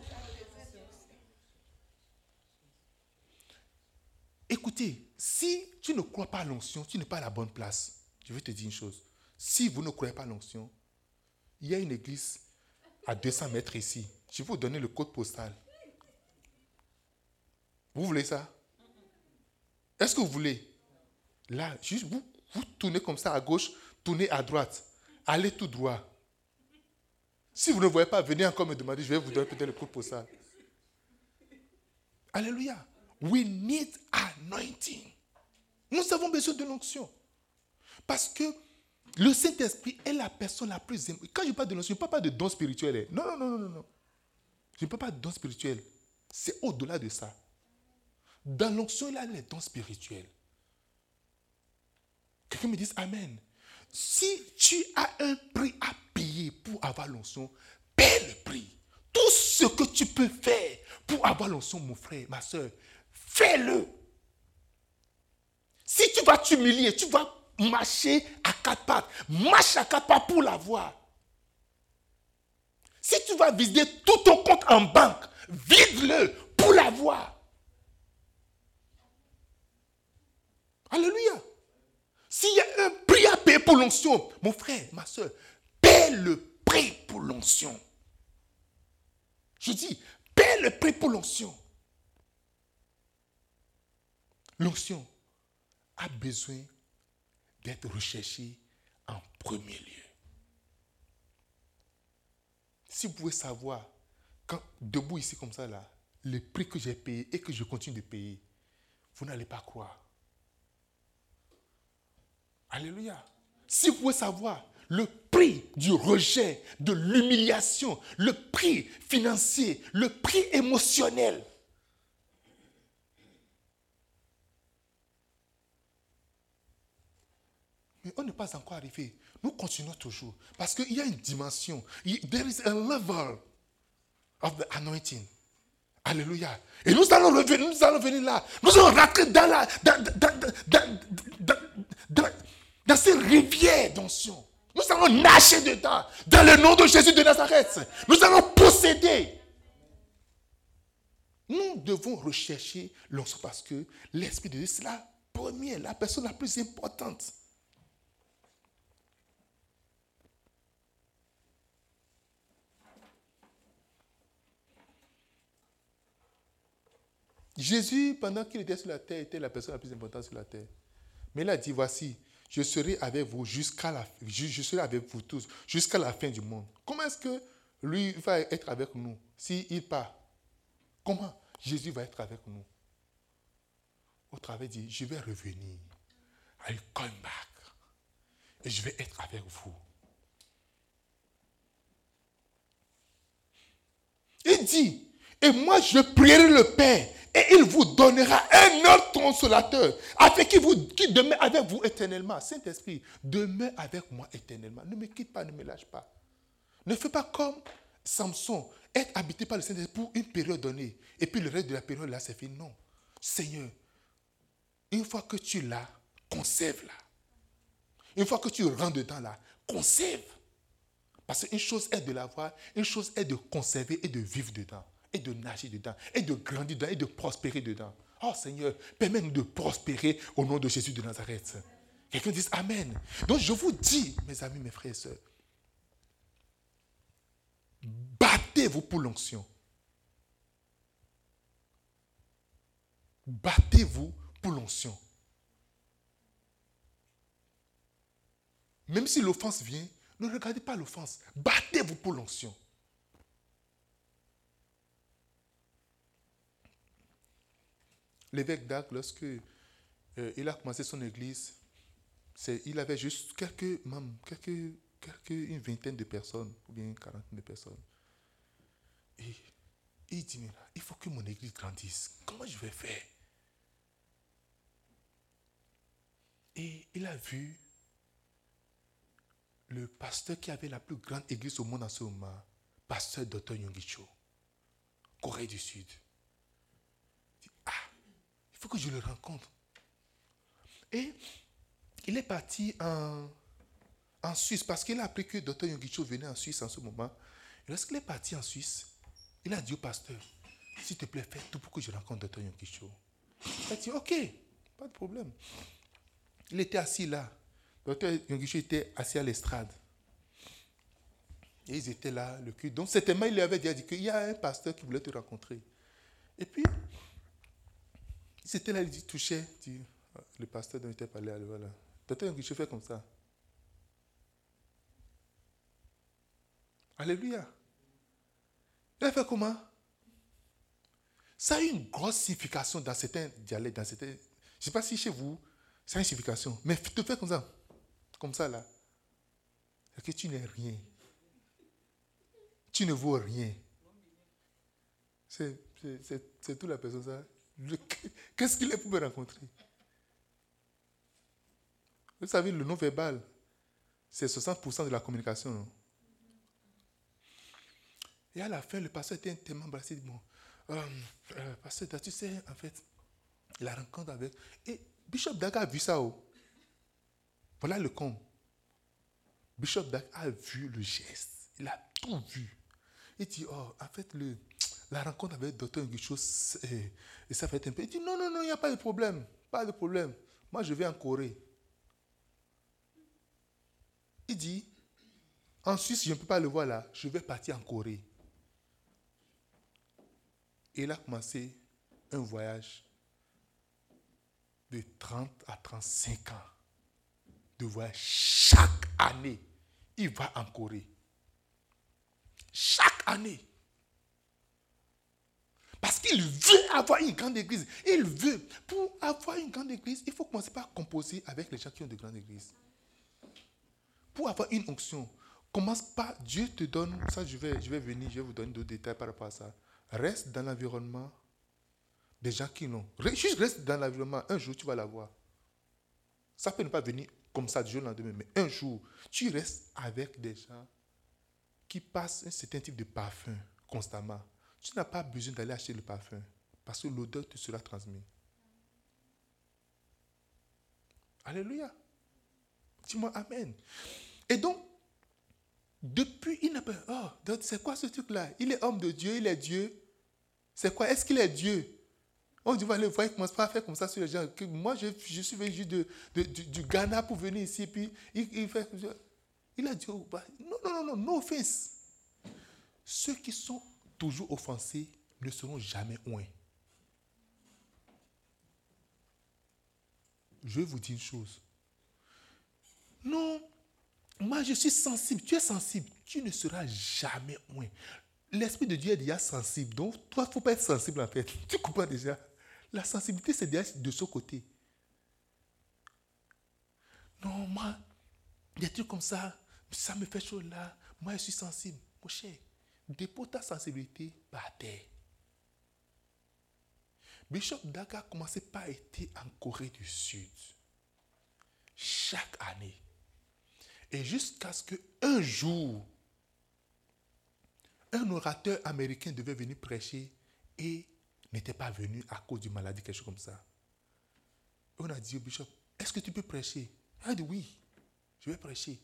Écoutez, si tu ne crois pas à l'onction, tu n'es pas à la bonne place. Je vais te dire une chose. Si vous ne croyez pas l'onction, il y a une église à 200 mètres ici. Je vais vous donner le code postal. Vous voulez ça? Est-ce que vous voulez? Là, juste vous, vous tournez comme ça à gauche, tournez à droite. Allez tout droit. Si vous ne voyez pas, venez encore me demander, je vais vous donner peut-être le code postal. Alléluia. We need anointing. Nous avons besoin de l'onction. Parce que le Saint-Esprit est la personne la plus... Quand je parle de l'onction, je ne parle pas de don spirituel. Hein. Non, non, non, non, non. Je ne parle pas de don spirituel. C'est au-delà de ça. Dans l'onction, il y a les dons spirituels. Quelqu'un me dise Amen. Si tu as un prix à payer pour avoir l'onction, paie le prix. Tout ce que tu peux faire pour avoir l'onction, mon frère, ma soeur, fais-le. Si tu vas t'humilier, tu vas marcher à quatre pattes. Marche à quatre pattes pour l'avoir. Si tu vas vider tout ton compte en banque, vide-le pour l'avoir. Alléluia. S'il y a un prix à payer pour l'onction, mon frère, ma soeur, paie le prix pour l'onction. Je dis, paie le prix pour l'onction. L'onction a besoin d'être recherchée en premier lieu. Si vous pouvez savoir, quand debout ici comme ça, là, le prix que j'ai payé et que je continue de payer, vous n'allez pas croire. Alléluia. Si vous pouvez savoir le prix du rejet, de l'humiliation, le prix financier, le prix émotionnel. Mais on n'est pas encore arrivé. Nous continuons toujours. Parce qu'il y a une dimension. There is a level of the anointing. Alléluia. Et nous allons revenir, nous allons venir là. Nous allons rentrer dans la, dans, dans, dans, dans ces rivières d'onction. Nous allons nager dedans, dans le nom de Jésus de Nazareth. Nous allons posséder. Nous devons rechercher l'onction parce que l'Esprit de Dieu, c'est la première, la personne la plus importante. Jésus, pendant qu'il était sur la terre, était la personne la plus importante sur la terre. Mais il a dit, voici, je serai avec vous jusqu'à la je, tous jusqu'à la fin du monde. Comment est-ce que lui va être avec nous s'il part? Comment Jésus va être avec nous? Au travail dit, je vais revenir. I'll come back. Et je vais être avec vous. Il dit, et moi je prierai le Père et il vous donnera un autre consolateur, afin qu'il demeure avec vous éternellement. Saint-Esprit, demeure avec moi éternellement. Ne me quitte pas, ne me lâche pas. Ne fais pas comme Samson, être habité par le Saint-Esprit pour une période donnée, et puis le reste de la période là, c'est fini. Non. Seigneur, une fois que tu l'as, conserve-la. Une fois que tu rentres dedans là, conserve. Parce qu'une chose est de l'avoir, une chose est de conserver et de vivre dedans et de nager dedans, et de grandir dedans, et de prospérer dedans. Oh Seigneur, permets-nous de prospérer au nom de Jésus de Nazareth. Quelqu'un dit Amen. Donc je vous dis, mes amis, mes frères et sœurs, battez-vous pour l'onction. Battez-vous pour l'onction. Même si l'offense vient, ne regardez pas l'offense. Battez-vous pour l'onction. L'évêque d'Arc, lorsque euh, il a commencé son église, il avait juste quelques membres, quelques, quelques, une vingtaine de personnes, ou bien une quarantaine de personnes. Et il dit, il faut que mon église grandisse. Comment je vais faire? Et il a vu le pasteur qui avait la plus grande église au monde en ce moment, pasteur Dr. Yongicho, Corée du Sud faut que je le rencontre. Et il est parti en, en Suisse parce qu'il a appris que Dr. Yongicho venait en Suisse en ce moment. Et lorsqu'il est parti en Suisse, il a dit au pasteur, s'il te plaît, fais tout pour que je rencontre Dr. Yongicho. Il a dit, ok, pas de problème. Il était assis là. Dr. Yongicho était assis à l'estrade. Et ils étaient là, le cul. Donc, certainement, il lui avait dit qu'il y a un pasteur qui voulait te rencontrer. Et puis, c'était là, il touchait, le pasteur dont il était parlé, voilà. Docteur je fais comme ça. Alléluia. Il a fait comment? Ça a une grosse signification dans certains dialectes, dans certains... Je ne sais pas si chez vous, ça a une signification. Mais te fais comme ça. Comme ça, là. C'est que tu n'es rien. Tu ne vaux rien. C'est toute la personne, ça. Qu'est-ce qu'il est pour me rencontrer? Vous savez, le non-verbal, c'est 60% de la communication. Et à la fin, le pasteur était tellement embrassé. Bon, euh, euh, pasteur, tu sais, en fait, la rencontre avec. Et Bishop Daga a vu ça. Oh. Voilà le con. Bishop Daga a vu le geste. Il a tout vu. Il dit, oh, en fait, le, la rencontre avec le docteur et, et ça fait un peu. Il dit, non, non, non, il n'y a pas de problème. Pas de problème. Moi, je vais en Corée. Il dit, en Suisse, je ne peux pas le voir là. Je vais partir en Corée. Et il a commencé un voyage de 30 à 35 ans. De voyage chaque année. Il va en Corée. Chaque année. Parce qu'il veut avoir une grande église. Il veut. Pour avoir une grande église, il faut commencer par composer avec les gens qui ont de grandes églises. Pour avoir une onction, commence pas. Dieu te donne. Ça, je vais, je vais venir, je vais vous donner d'autres détails par rapport à ça. Reste dans l'environnement des gens qui l'ont. Juste reste dans l'environnement. Un jour, tu vas l'avoir. Ça peut ne pas venir comme ça du jour au lendemain, mais un jour, tu restes avec des gens qui passent un certain type de parfum constamment. Tu n'as pas besoin d'aller acheter le parfum parce que l'odeur te sera transmise. Alléluia. Dis-moi Amen. Et donc, depuis, il n'a pas. Oh, c'est quoi ce truc-là? Il est homme de Dieu, il est Dieu. C'est quoi? Est-ce qu'il est Dieu? On dit, le voir, il commence pas à faire comme ça sur les gens. Moi, je, suis venu de, du, Ghana pour venir ici, puis il, fait. Il a dit, non, non, non, non, no offense. Ceux qui sont toujours offensés ne seront jamais loin. Je vais vous dire une chose. Non, moi je suis sensible. Tu es sensible. Tu ne seras jamais loin. L'Esprit de Dieu est déjà sensible. Donc, toi, il ne faut pas être sensible en fait. <laughs> Tu comprends déjà? La sensibilité, c'est déjà de ce côté. Non, moi, des trucs comme ça, ça me fait chaud là. Moi, je suis sensible. Mon cher, dépose ta sensibilité par terre. Bishop Daga a commencé par être en Corée du Sud. Chaque année. Et jusqu'à ce qu'un jour, un orateur américain devait venir prêcher et n'était pas venu à cause d'une maladie, quelque chose comme ça. on a dit au bishop, est-ce que tu peux prêcher? Il a dit oui, je vais prêcher.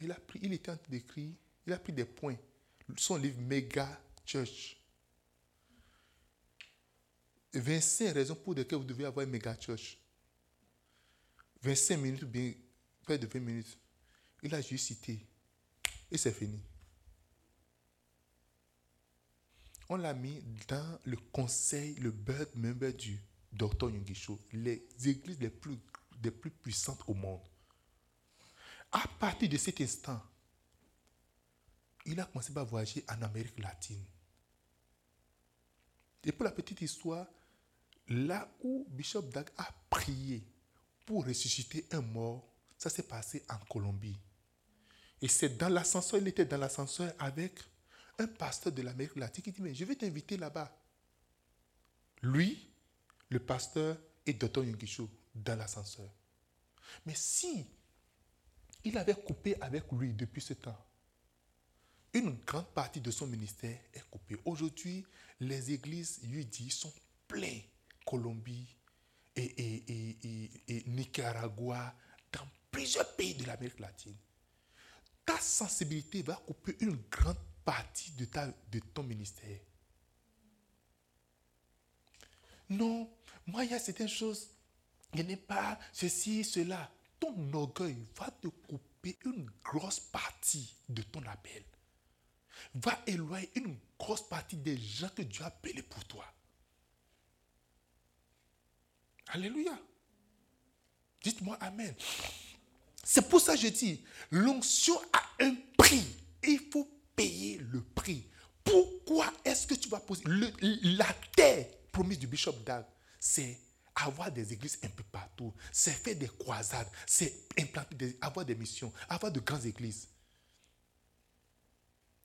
il, a pris, il était en train d'écrire, il a pris des points. Son livre Mega Church. 25 raisons pour lesquelles vous devez avoir une méga church. 25 minutes, bien, près de 20 minutes. Il a juste cité. Et c'est fini. On l'a mis dans le conseil, le bird member du Dr. Yungisho, les églises les plus, les plus puissantes au monde. À partir de cet instant, il a commencé à voyager en Amérique latine. Et pour la petite histoire, là où Bishop Dag a prié pour ressusciter un mort, ça s'est passé en Colombie. Et c'est dans l'ascenseur, il était dans l'ascenseur avec un pasteur de l'Amérique latine qui dit, mais je vais t'inviter là-bas. Lui, le pasteur et Dr. Yungishu dans l'ascenseur. Mais si il avait coupé avec lui depuis ce temps. Une grande partie de son ministère est coupée. Aujourd'hui, les églises UDI sont pleines. Colombie et, Nicaragua, dans plusieurs pays de l'Amérique latine. Ta sensibilité va couper une grande partie de, ta, de ton ministère. Non, moi, il y a certaines choses. Il n'est pas ceci, cela ton orgueil va te couper une grosse partie de ton appel. Va éloigner une grosse partie des gens que Dieu a appelés pour toi. Alléluia. Dites-moi Amen. C'est pour ça que je dis, l'onction a un prix. Il faut payer le prix. Pourquoi est-ce que tu vas poser la terre promise du bishop Dag, c'est avoir des églises un peu partout, c'est faire des croisades, c'est implanter avoir des missions, avoir de grandes églises.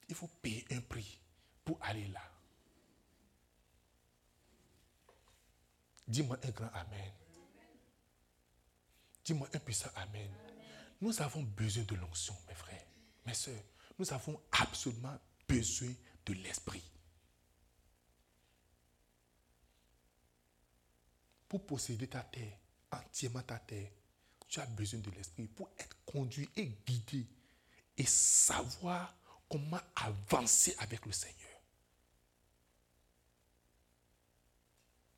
Il faut payer un prix pour aller là. Dis-moi un grand Amen. Dis-moi un puissant Amen. Nous avons besoin de l'onction, mes frères, mes soeurs. Nous avons absolument besoin de l'Esprit. Pour posséder ta terre, entièrement ta terre, tu as besoin de l'Esprit pour être conduit et guidé et savoir comment avancer avec le Seigneur.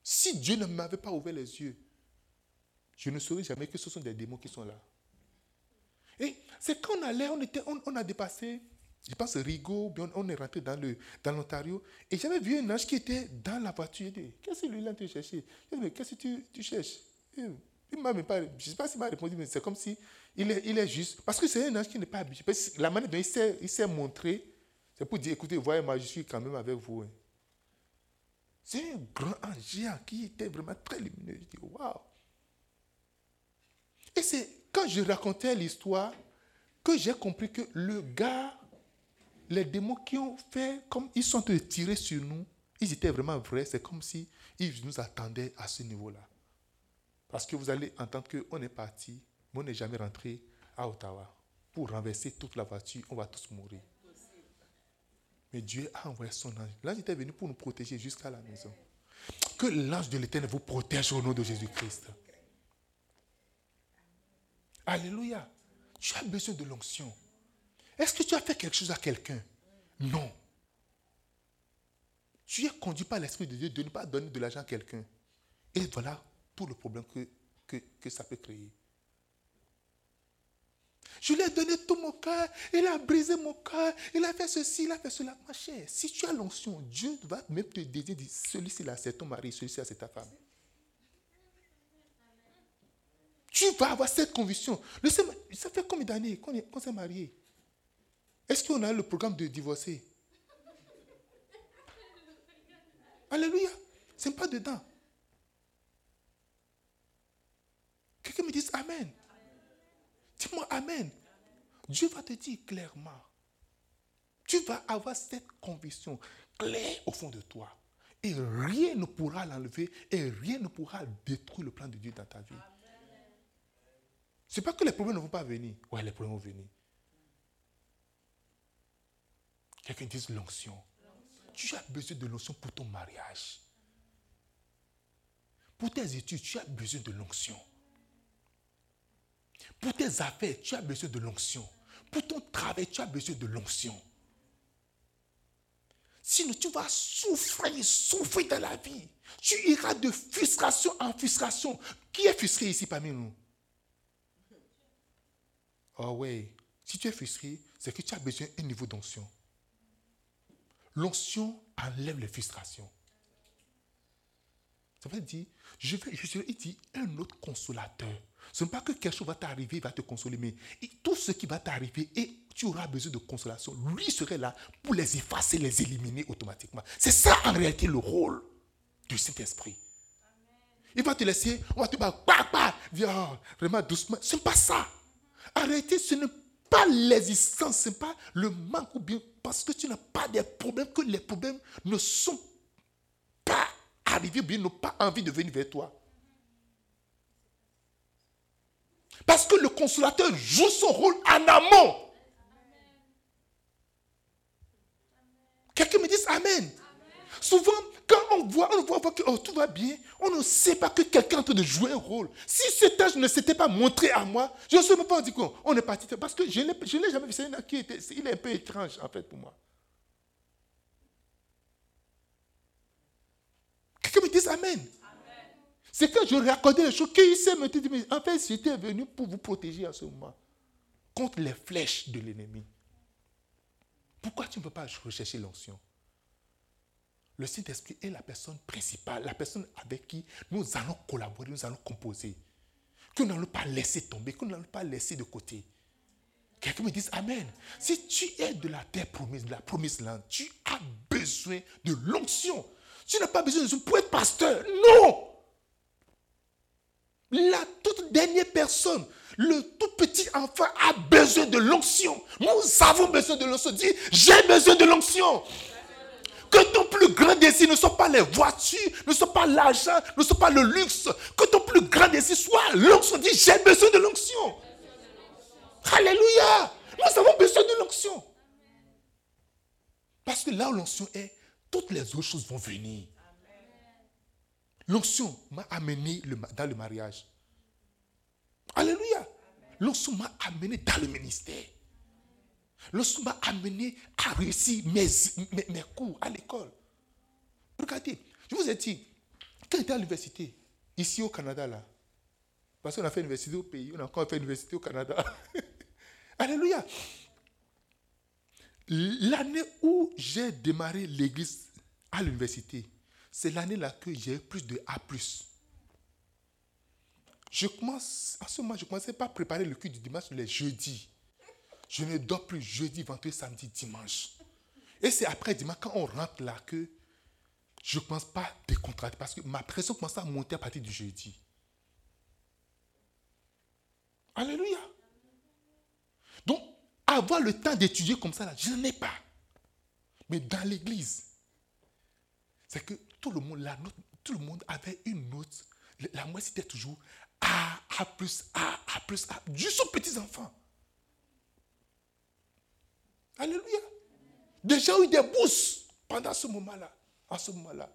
Si Dieu ne m'avait pas ouvert les yeux, je ne saurais jamais que ce sont des démons qui sont là. Et c'est quand on allait, on, était, on, a dépassé, je pense, Rigaud, on est rentré dans, l'Ontario, et j'avais vu un ange qui était dans la voiture. Dit, qu'est-ce que lui-là tu chercher? Qu'est-ce que tu, cherches? Il m'a même pas, je ne sais pas s'il m'a répondu, mais c'est comme si il est, juste. Parce que c'est un ange qui n'est pas habitué. La manière dont il s'est, montré, c'est pour dire, écoutez, voyez-moi, je suis quand même avec vous. Hein. C'est un grand ange qui était vraiment très lumineux. Je dis, waouh. Et c'est quand je racontais l'histoire que j'ai compris que le gars, les démons qui ont fait, comme ils sont tirés sur nous, ils étaient vraiment vrais. C'est comme si ils nous attendaient à ce niveau-là. Parce que vous allez entendre qu'on est parti, mais on n'est jamais rentré à Ottawa. Pour renverser toute la voiture, on va tous mourir. Mais Dieu a envoyé son ange. L'ange était venu pour nous protéger jusqu'à la maison. Que l'ange de l'éternel vous protège au nom de Jésus-Christ. Alléluia. Tu as besoin de l'onction. Est-ce que tu as fait quelque chose à quelqu'un? Non. Tu es conduit par l'Esprit de Dieu de ne pas donner de l'argent à quelqu'un. Et voilà tout le problème que, ça peut créer. Je lui ai donné tout mon cœur, il a brisé mon cœur, il a fait ceci, il a fait cela. Ma chère, si tu as l'onction, Dieu va même te dédier, celui-ci là c'est ton mari, celui-ci là c'est ta femme. Tu vas avoir cette conviction. ça fait combien d'années qu'on s'est mariés? Est-ce qu'on a le programme de divorcer? Alléluia. Ce n'est pas dedans. Quelqu'un me dise Amen. Dis-moi Amen. Dieu va te dire clairement. Tu vas avoir cette conviction claire au fond de toi. Et rien ne pourra l'enlever et rien ne pourra détruire le plan de Dieu dans ta vie. Ce n'est pas que les problèmes ne vont pas venir. Oui, les problèmes vont venir. Quelqu'un dit l'onction. Tu as besoin de l'onction pour ton mariage. Pour tes études, tu as besoin de l'onction. Pour tes affaires, tu as besoin de l'onction. Pour ton travail, tu as besoin de l'onction. Sinon, tu vas souffrir, souffrir dans la vie. Tu iras de frustration en frustration. Qui est frustré ici parmi nous? Oh oui, si tu es frustré, c'est que tu as besoin d'un niveau d'onction. L'onction enlève les frustrations. Ça veut dire, je vais, je il dit un autre consolateur. Ce n'est pas que quelque chose va t'arriver, il va te consoler, mais tout ce qui va t'arriver et tu auras besoin de consolation, lui serait là pour les effacer, les éliminer automatiquement. C'est ça en réalité le rôle du Saint-Esprit. Il va te laisser, on va te dire, bah, bah, vraiment doucement. Ce n'est pas ça. En réalité, ce n'est pas l'existence, ce n'est pas le manque ou bien parce que tu n'as pas des problèmes, que les problèmes ne sont pas arrivés bien n'ont pas envie de venir vers toi. Parce que le consolateur joue son rôle en amont. Quelqu'un me dit Amen. Souvent, quand on voit, on voit que oh, tout va bien, on ne sait pas que quelqu'un est en train de jouer un rôle. Si cet âge ne s'était pas montré à moi, je ne sais même pas dire qu'on est parti. Parce que je ne l'ai jamais vu. C'est un qui était, il est un peu étrange, en fait, pour moi. Quelqu'un me dit Amen. C'est quand je racontais les choses qu'il s'est me dit, mais en fait, j'étais venu pour vous protéger à ce moment contre les flèches de l'ennemi. Pourquoi tu ne peux pas rechercher l'onction? Le Saint-Esprit est la personne principale, la personne avec qui nous allons collaborer, nous allons composer. Que nous n'allons pas laisser tomber, que nous n'allons pas laisser de côté. Quelqu'un me dit Amen. Si tu es de la terre promise, de la promise land, tu as besoin de l'onction. Tu n'as pas besoin de pour être pasteur. Non! La toute dernière personne, le tout petit enfant a besoin de l'onction. Nous avons besoin de l'onction. Dis, j'ai besoin de l'onction. Que ton plus grand désir ne soit pas les voitures, ne soit pas l'argent, ne soit pas le luxe. Que ton plus grand désir soit l'onction. Dis, j'ai besoin de l'onction. Alléluia. Nous avons besoin de l'onction. Parce que là où l'onction est, toutes les autres choses vont venir. L'onction m'a amené dans le mariage. Alléluia. L'onction m'a amené dans le ministère. Lorsqu'on m'a amené à réussir mes, mes, cours à l'école. Regardez, je vous ai dit, quand j'étais à l'université, ici au Canada, là, parce qu'on a fait l'université au pays, on a encore fait l'université au Canada. <laughs> Alléluia. L'année où j'ai démarré l'église à l'université, c'est l'année-là que j'ai plus de A. Je commence, en ce moment, je commençais pas à préparer le culte du dimanche les jeudis. Je ne dors plus jeudi, vendredi, samedi, dimanche. Et c'est après dimanche, quand on rentre là, que je ne commence pas décontracter parce que ma pression commence à monter à partir du jeudi. Alléluia. Donc, avoir le temps d'étudier comme ça, là, je n'en ai pas. Mais dans l'église, c'est que tout le monde, tout le monde avait une note. La moitié c'était toujours A, A plus A, A plus A, juste aux petits-enfants. Alléluia. Des gens ont eu des bourses pendant ce moment-là. En ce moment-là.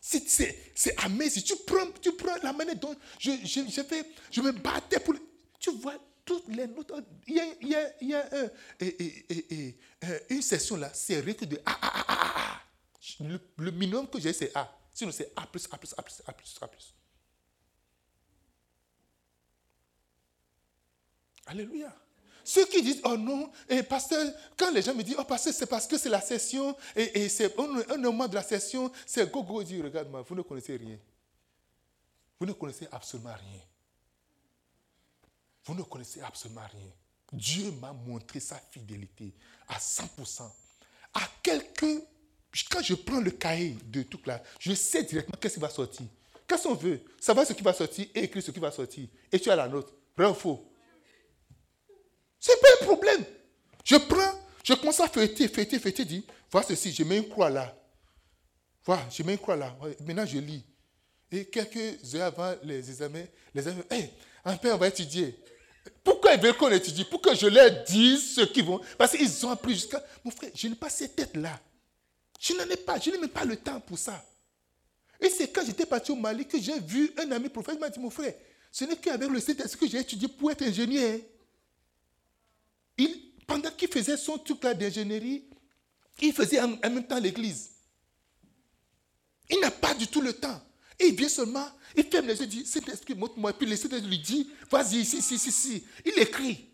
C'est amazing. Tu prends, tu prends la manière dont je, je, je, fais, je me battais pour. Tu vois toutes les notes. Il y a, il y a, il y a un, et, une session là, c'est rien de A, A, A, A, A. Le, minimum que j'ai, c'est A. Sinon, c'est A A A A A plus. Alléluia. Ceux qui disent, oh non, et pasteur, quand les gens me disent, oh pasteur, c'est parce que c'est la session, et, c'est un, mois de la session, c'est go, go, dit, regarde-moi, vous ne connaissez rien. Vous ne connaissez absolument rien. Vous ne connaissez absolument rien. Dieu m'a montré sa fidélité à 100%. À quelqu'un, quand je prends le cahier de tout là, je sais directement qu'est-ce qui va sortir. Qu'est-ce qu'on veut? Savoir ce qui va sortir et écrire ce qui va sortir. Et tu as la note. Vrai faux c'est pas un problème. Je prends, je commence à fêter, fêter, fêter, dis, vois ceci, je mets une croix là. Vois, je mets une croix là. Maintenant, je lis. Et quelques heures avant les examens, les amis, hé, un père, on va étudier. Pourquoi ils veulent qu'on étudie? Pour que je leur dise ce qu'ils vont. Parce qu'ils ont appris jusqu'à. Mon frère, je n'ai pas cette tête-là. Je n'en ai pas. Je n'ai même pas le temps pour ça. Et c'est quand j'étais parti au Mali que j'ai vu un ami prophète qui m'a dit Mon frère, ce n'est qu'avec le CTS que j'ai étudié pour être ingénieur pendant qu'il faisait son truc d'ingénierie, il faisait en, même temps l'église. Il n'a pas du tout le temps. Il vient seulement, il ferme les yeux, il dit, Saint-Esprit, montre-moi. Et puis le Saint-Esprit lui dit, vas-y, ici, ici, ici, ici. Il écrit.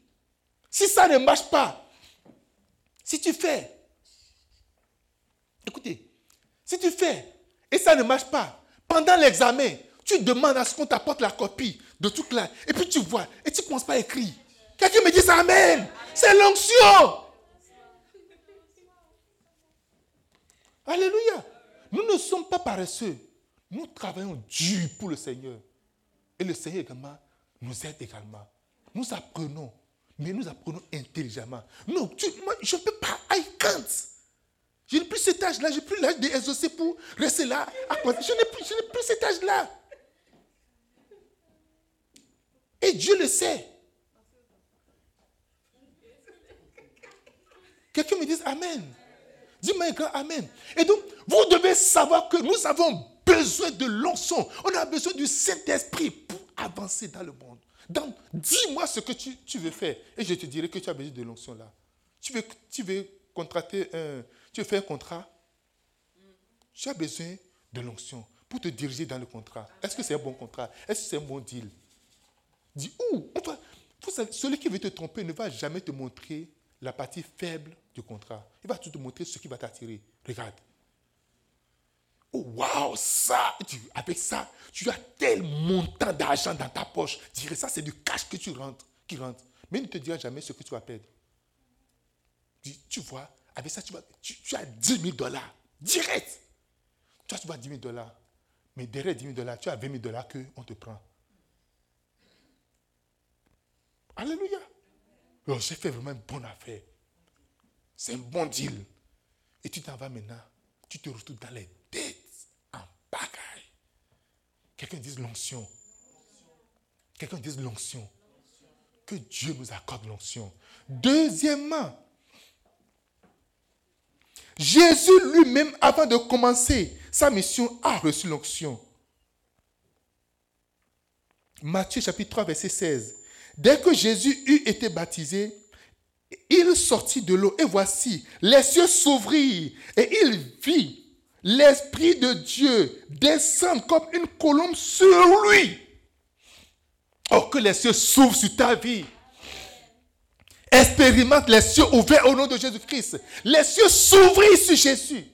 Si ça ne marche pas, si tu fais, écoutez, si tu fais et ça ne marche pas, pendant l'examen, tu demandes à ce qu'on t'apporte la copie de tout là, et puis tu vois, et tu ne commences pas à écrire. Quelqu'un me dit ça, Amen. C'est l'onction. Alléluia. Nous ne sommes pas paresseux. Nous travaillons dur pour le Seigneur. Et le Seigneur également nous aide également. Nous apprenons, mais nous apprenons intelligemment. Non, moi, je ne peux pas. I can't. Je n'ai plus cet âge-là. Je n'ai plus l'âge d'exaucer pour rester là. Je n'ai plus, plus cet âge-là. Et Dieu le sait. Quelqu'un me dise Amen. Dis-moi grand Amen. Et donc, vous devez savoir que nous avons besoin de l'onction. On a besoin du Saint-Esprit pour avancer dans le monde. Donc, dis-moi ce que tu, veux faire. Et je te dirai que tu as besoin de l'onction là. Tu veux, tu veux contracter un. Tu veux faire un contrat? Tu as besoin de l'onction pour te diriger dans le contrat. Est-ce que c'est un bon contrat? Est-ce que c'est un bon deal? Dis où? Celui qui veut te tromper ne va jamais te montrer la partie faible contrat. Il va te montrer ce qui va t'attirer. Regarde. Oh, waouh, ça, avec ça, tu as tel montant d'argent dans ta poche. Je dirais ça, c'est du cash que tu rentres, qui rentre. Mais il ne te dira jamais ce que tu vas perdre. Tu vois, avec ça, tu, tu, as 10 000 dollars. Direct. Tu tu vas 10 000 dollars. Mais derrière 10 000 dollars, tu as 20 000 dollars qu'on te prend. Alléluia. Oh, j'ai fait vraiment une bonne affaire. C'est un bon deal. Et tu t'en vas maintenant. Tu te retrouves dans les dettes en bagaille. Quelqu'un dise l'onction. Quelqu'un dise l'onction. Que Dieu nous accorde l'onction. Deuxièmement, Jésus lui-même, avant de commencer sa mission, a reçu l'onction. Matthieu chapitre 3, verset 16. Dès que Jésus eut été baptisé, il sortit de l'eau et voici, les cieux s'ouvrirent et il vit l'Esprit de Dieu descendre comme une colombe sur lui. Oh, que les cieux s'ouvrent sur ta vie. Expérimente les cieux ouverts au nom de Jésus-Christ. Les cieux s'ouvrirent sur Jésus.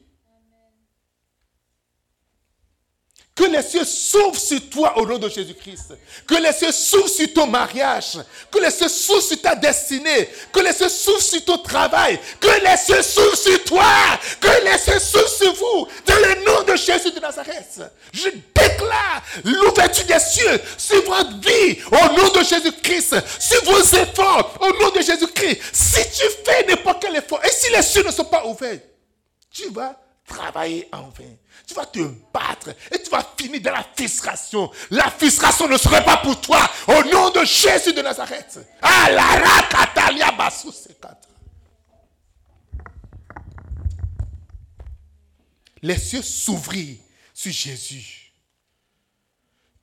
Que les cieux s'ouvrent sur toi au nom de Jésus-Christ. Que les cieux s'ouvrent sur ton mariage. Que les cieux s'ouvrent sur ta destinée. Que les cieux s'ouvrent sur ton travail. Que les cieux s'ouvrent sur toi. Que les cieux s'ouvrent sur vous. Dans le nom de Jésus de Nazareth. Je déclare l'ouverture des cieux sur votre vie au nom de Jésus-Christ. Sur vos efforts au nom de Jésus-Christ. Si tu fais n'importe quel effort et si les cieux ne sont pas ouverts, tu vas travailler en vain. Tu vas te battre et tu vas finir dans la frustration. La frustration ne serait pas pour toi au nom de Jésus de Nazareth. Ah, Les cieux s'ouvrirent sur Jésus.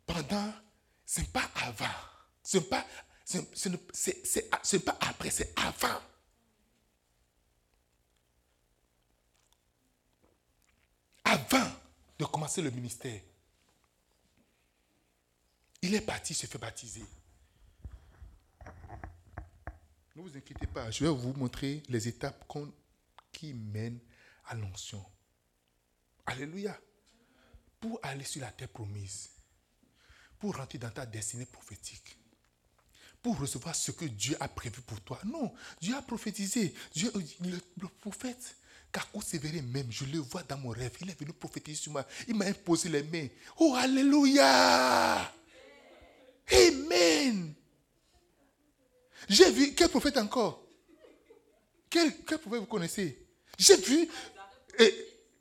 Pendant, ce n'est pas avant. Ce n'est pas, pas après, c'est avant. Avant de commencer le ministère, il est parti se fait baptiser. Ne vous inquiétez pas, je vais vous montrer les étapes qui mènent à l'onction. Alléluia. Pour aller sur la terre promise, pour rentrer dans ta destinée prophétique, pour recevoir ce que Dieu a prévu pour toi. Non, Dieu a prophétisé. Dieu, le prophète Kakou Sévéré même, je le vois dans mon rêve. Il est venu prophétiser sur moi. Il m'a imposé les mains. Oh, Alléluia. Amen. J'ai vu, quel prophète encore? Quel, quel, prophète vous connaissez? J'ai vu et,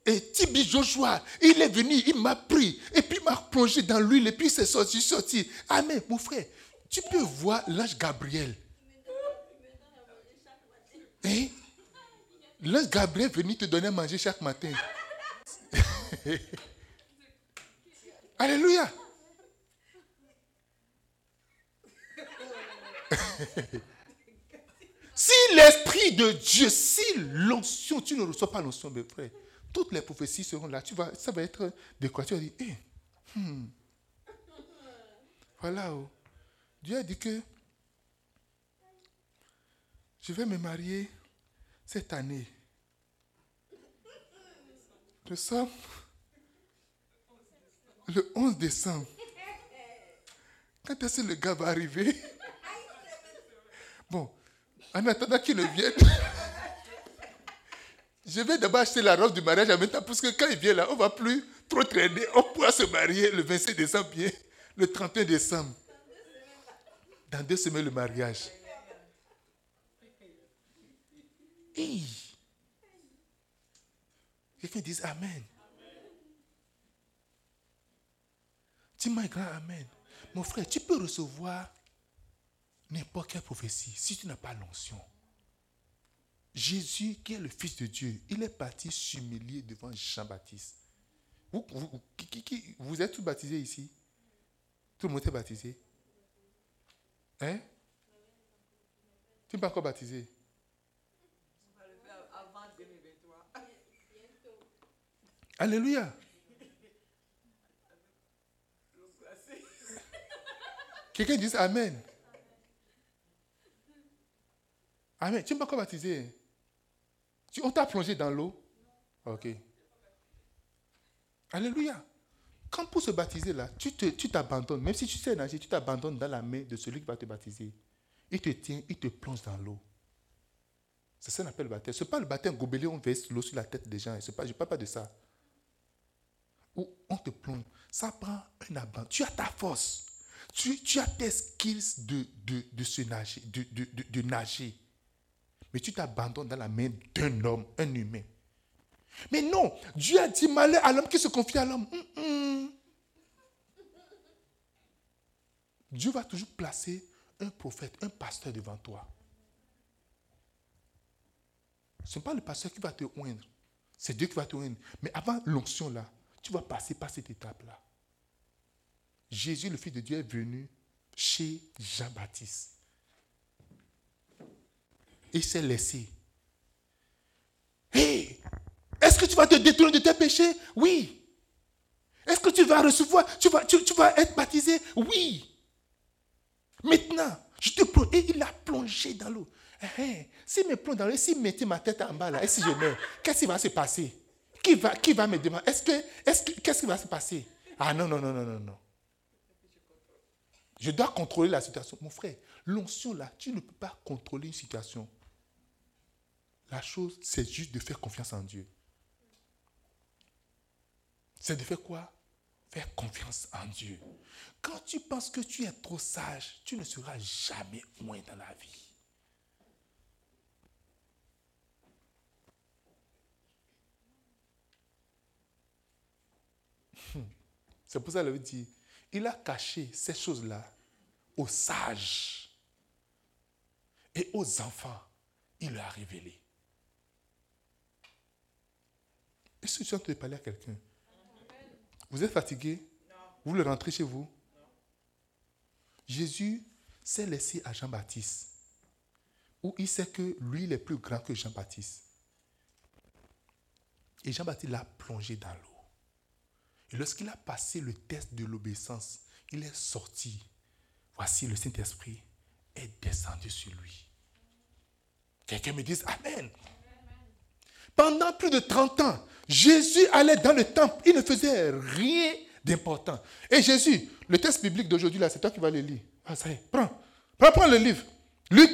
et Tibi Joshua. Il est venu, il m'a pris. Et puis il m'a plongé dans l'huile. Et puis c'est sorti, sorti. Amen, mon frère. Tu peux voir l'ange Gabriel. Hein? L'ange Gabriel venir te donner à manger chaque matin. <laughs> Alléluia. <laughs> si l'Esprit de Dieu, si l'onction, tu ne reçois pas l'onction, mes frères, toutes les prophéties seront là. Tu vas, ça va être de quoi? Tu vas dire, eh, hmm. voilà. Oh. Dieu a dit que je vais me marier cette année. sommes le 11 décembre. Quand est-ce que le gars va arriver? Bon, en attendant qu'il ne vienne, je vais d'abord acheter la robe du mariage en même temps, parce que quand il vient là, on ne va plus trop traîner. On pourra se marier le 27 décembre, bien, le 31 décembre. Dans deux semaines, le mariage. Quelqu'un dit Amen? Dis-moi grand Amen. Mon frère, tu peux recevoir n'importe quelle prophétie si tu n'as pas l'onction. Jésus, qui est le Fils de Dieu, il est parti s'humilier devant Jean-Baptiste. Vous, vous, êtes tous baptisés ici? Tout le monde est baptisé Hein? Tu n'es pas encore baptisé Alléluia. Quelqu'un dit Amen. Amen. Tu ne pas encore baptisé. On t'a plongé dans l'eau. Ok. Alléluia. Quand pour se baptiser là, tu t'abandonnes. Même si tu sais nager, tu t'abandonnes dans la main de celui qui va te baptiser. Il te tient, il te plonge dans l'eau. C'est ça qu'on le baptême. Ce n'est pas le baptême gobelé, on verse l'eau sur la tête des gens. Je ne parle pas de ça où on te plombe, ça prend un abandon. Tu as ta force. Tu, as tes skills de, de, de se nager, de, de, nager. Mais tu t'abandonnes dans la main d'un homme, un humain. Mais non, Dieu a dit malheur à l'homme qui se confie à l'homme. Dieu va toujours placer un prophète, un pasteur devant toi. Ce n'est pas le pasteur qui va te oindre. C'est Dieu qui va te oindre. Mais avant l'onction là, tu vas passer par cette étape-là. Jésus, le Fils de Dieu, est venu chez Jean-Baptiste. il s'est laissé. Hé, est-ce que tu vas te détourner de tes péchés? Oui. Est-ce que tu vas recevoir, tu vas, tu, vas être baptisé? Oui. Maintenant, je te prends. Et il a plongé dans l'eau. Hey, s'il me plonge dans l'eau, s'il mettait ma tête en bas là, et si je meurs, qu'est-ce qui va se passer? Qui va, qui va me demander? Est-ce que, est-ce que, qu'est-ce qui va se passer? Ah non, non, non, non, non, non. Je dois contrôler la situation. Mon frère, l'onction là, tu ne peux pas contrôler une situation. La chose, c'est juste de faire confiance en Dieu. C'est de faire quoi? Faire confiance en Dieu. Quand tu penses que tu es trop sage, tu ne seras jamais moins dans la vie. Hmm. C'est pour ça qu'il dit, il a caché ces choses-là aux sages et aux enfants. Il leur a révélé. Est-ce que tu es en train de parler à quelqu'un Vous êtes fatigué? Vous voulez rentrer chez vous? Jésus s'est laissé à Jean-Baptiste, où il sait que lui, il est plus grand que Jean-Baptiste. Et Jean-Baptiste l'a plongé dans l'eau. Et lorsqu'il a passé le test de l'obéissance, il est sorti. Voici le Saint-Esprit est descendu sur lui. Quelqu'un me dise Amen. Pendant plus de 30 ans, Jésus allait dans le temple. Il ne faisait rien d'important. Et Jésus, le texte biblique d'aujourd'hui, là, c'est toi qui vas le lire. Ah, ça y est, prends. Prends, prends le livre. Luc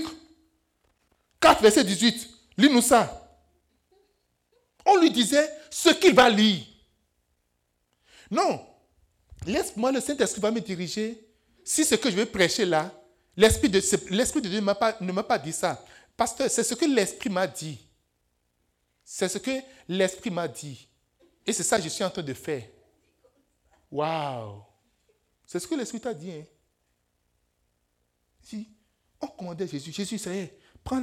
4, verset 18. Lis-nous ça. On lui disait ce qu'il va lire. Non. Laisse-moi, le Saint-Esprit va me diriger. Si ce que je vais prêcher là, l'Esprit de, de Dieu ne m'a pas dit ça. Pasteur, c'est ce que l'Esprit m'a dit. C'est ce que l'Esprit m'a dit. Et c'est ça que je suis en train de faire. Waouh! C'est ce que l'Esprit t'a dit. Hein? Si on commandait Jésus, Jésus, ça y est, prends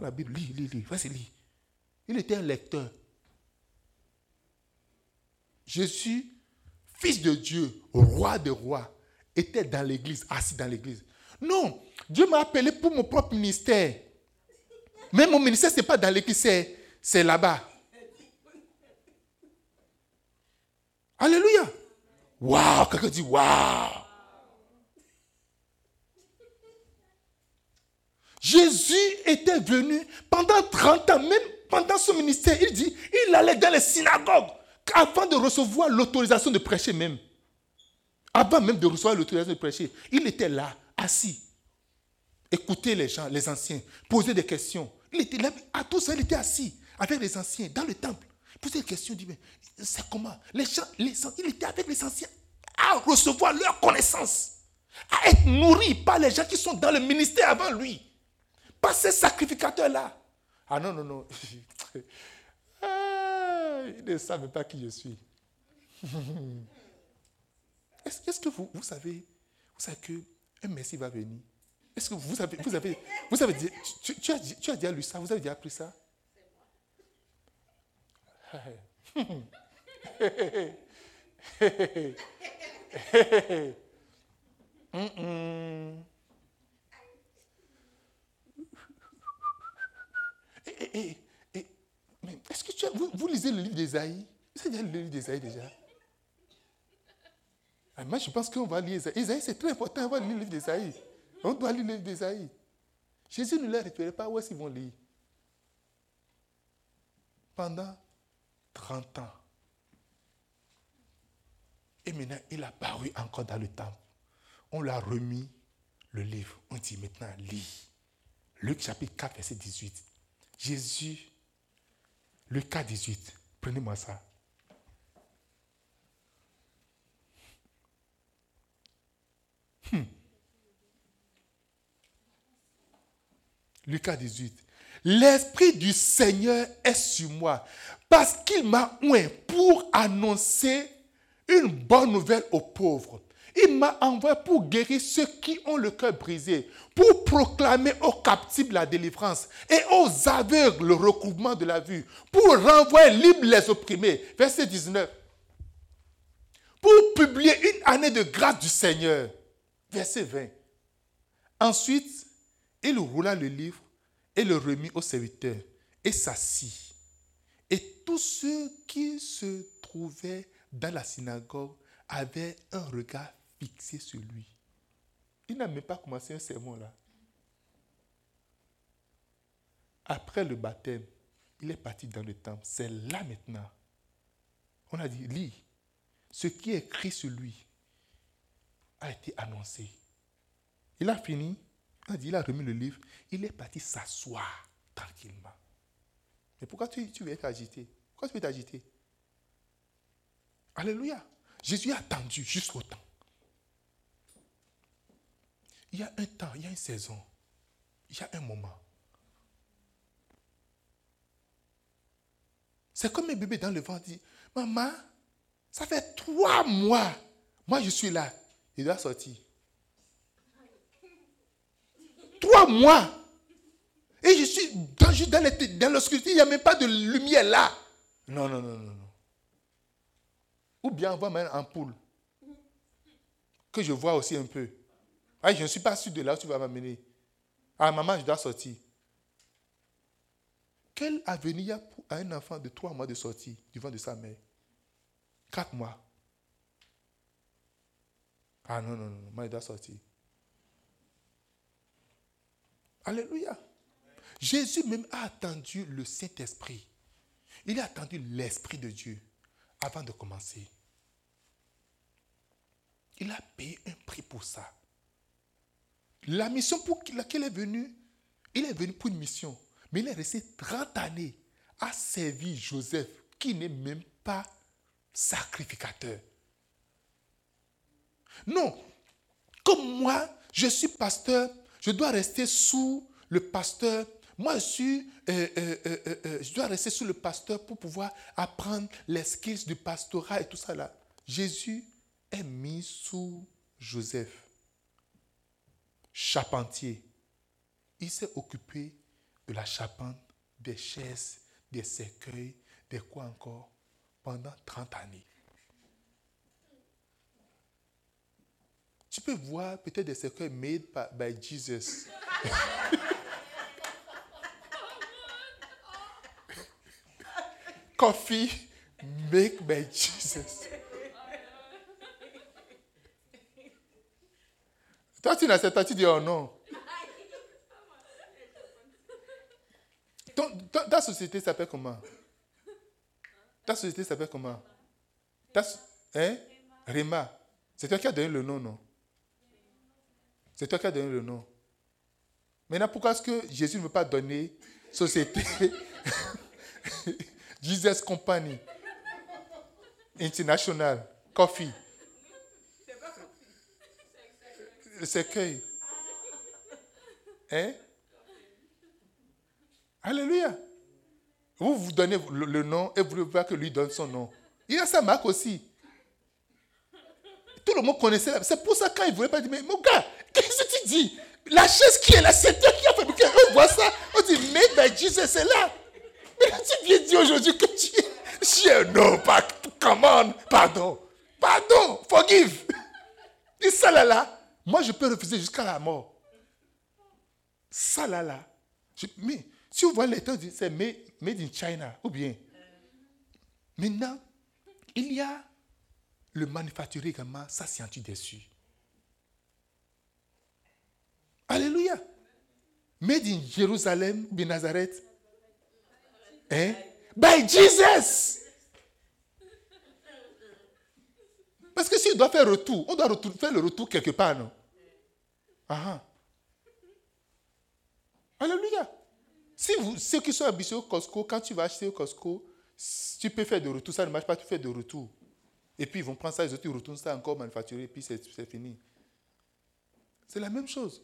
la Bible, lis, lis, lis, vas-y, lis. Il était un lecteur. Jésus, fils de Dieu, roi de rois, était dans l'église, assis dans l'église. Non, Dieu m'a appelé pour mon propre ministère. Mais mon ministère, ce n'est pas dans l'église, c'est là-bas. Alléluia. Waouh, quelqu'un dit waouh. Jésus était venu pendant 30 ans, même pendant son ministère, il dit, il allait dans les synagogues avant de recevoir l'autorisation de prêcher même. Avant même de recevoir l'autorisation de prêcher, il était là, assis. Écouter les gens, les anciens, poser des questions. Il était à tout il était assis avec les anciens dans le temple. Il des questions, il dit, mais c'est comment? Les gens, les, Il était avec les anciens à recevoir leur connaissance, à être nourri par les gens qui sont dans le ministère avant lui. Pas ces sacrificateurs-là. Ah non, non, non. <laughs> Ils ne savent pas qui je suis. <laughs> Est-ce que vous, savez, vous savez qu'un Messie va venir? Est-ce que vous avez, vous avez, vous avez dit, tu, tu, as, tu as déjà lu ça Vous avez déjà appris ça? <laughs> est-ce que tu as, vous, lisez le livre d'Ésaïe Vous avez le livre d'Ésaïe déjà? Ah, Moi, je pense qu'on va lire Ésaïe. Ésaïe, c'est très important, on va lire le livre d'Ésaïe. On doit lire le livre d'Ésaïe. Jésus ne leur référait pas où est-ce qu'ils vont lire. Pendant 30 ans. Et maintenant, il a paru encore dans le temple. On lui a remis le livre. On dit maintenant, lis. Luc chapitre 4, verset 18. Jésus, Luc 4, 18. Prenez-moi ça. Hmm. Lucas 18. L'Esprit du Seigneur est sur moi parce qu'il m'a oint pour annoncer une bonne nouvelle aux pauvres. Il m'a envoyé pour guérir ceux qui ont le cœur brisé, pour proclamer aux captifs la délivrance et aux aveugles le recouvrement de la vue, pour renvoyer libres les opprimés. Verset 19. Pour publier une année de grâce du Seigneur. Verset 20. Ensuite, il roula le livre et le remit au serviteur et s'assit. Et tous ceux qui se trouvaient dans la synagogue avaient un regard fixé sur lui. Il n'a même pas commencé un sermon là. Après le baptême, il est parti dans le temple. C'est là maintenant. On a dit, lis. Ce qui est écrit sur lui a été annoncé. Il a fini. On a dit, il a remis le livre. Il est parti s'asseoir tranquillement. Mais pourquoi tu, tu veux être agité? Pourquoi tu veux t'agiter? Alléluia. Jésus a attendu jusqu'au temps. Il y a un temps, il y a une saison, il y a un moment. C'est comme un bébé dans le ventre dit, maman, ça fait trois mois, moi je suis là. Il doit sortir. Trois mois. Et je suis dans, dans l'obscurité, il n'y a même pas de lumière là. Non, non, non, non, non. Ou bien on va mettre une ampoule. Que je vois aussi un peu. Ah, je ne suis pas sûr de là où tu vas m'amener. Ah, maman, je dois sortir. Quel avenir y a pour un enfant de trois mois de sortie du ventre de sa mère? Quatre mois. Ah non, non, non, moi, il doit sortir. Alléluia. Jésus même a attendu le Saint-Esprit. Il a attendu l'Esprit de Dieu avant de commencer. Il a payé un prix pour ça. La mission pour laquelle il est venu, il est venu pour une mission. Mais il est resté 30 années à servir Joseph, qui n'est même pas sacrificateur. Non, comme moi, je suis pasteur, je dois rester sous le pasteur. Moi, je, euh, euh, euh, dois rester sous le pasteur pour pouvoir apprendre les skills du pastorat et tout ça. Jésus est mis sous Joseph, charpentier. Il s'est occupé de la charpente, des chaises, des cercueils, des quoi encore, pendant 30 années. Tu peux voir peut-être des cercueils made by Jesus. <laughs> Coffee made by Jesus. Toi, tu pas, tu dis oh non. ta société s'appelle comment? Ta société s'appelle comment? Ta, hein? Réma. C'est toi qui as donné le nom, non? C'est toi qui as donné le nom. Maintenant, pourquoi est-ce que Jésus ne veut pas donner société? <laughs> Jesus Company International Coffee Le cercueil. Hein? Alléluia. Vous vous donnez le, nom et vous voulez voir que lui donne son nom. Il a sa marque aussi. Tout le monde connaissait. C'est pour ça quand il voulait pas dire, mais mon gars, qu'est-ce que tu dis? La chaise qui est là, c'est toi qui as fabriqué. On voit ça. On dit, mais ben Jesus, c'est là. Mais là, tu viens dire aujourd'hui que tu es. Non, pas, come on, pardon. Pardon, forgive. Et ça là, là, moi je peux refuser jusqu'à la mort. Ça là, là. mais si vous voyez l'état, c'est made, in China, ou bien. Maintenant, il y a le manufacturier également, ça c'est anti-dessus. Alléluia. Made in Jérusalem, bien Nazareth. Hein? By Jesus. Parce que s'il doit faire retour, on doit faire le retour quelque part, non? Ah. Alléluia. Si vous, ceux qui sont habitués au Costco, quand tu vas acheter au Costco, tu peux faire de retour, ça ne marche pas, tu fais de retour. Et puis ils vont prendre ça, ils retournent ça encore manufacturé, et puis c'est fini. C'est la même chose.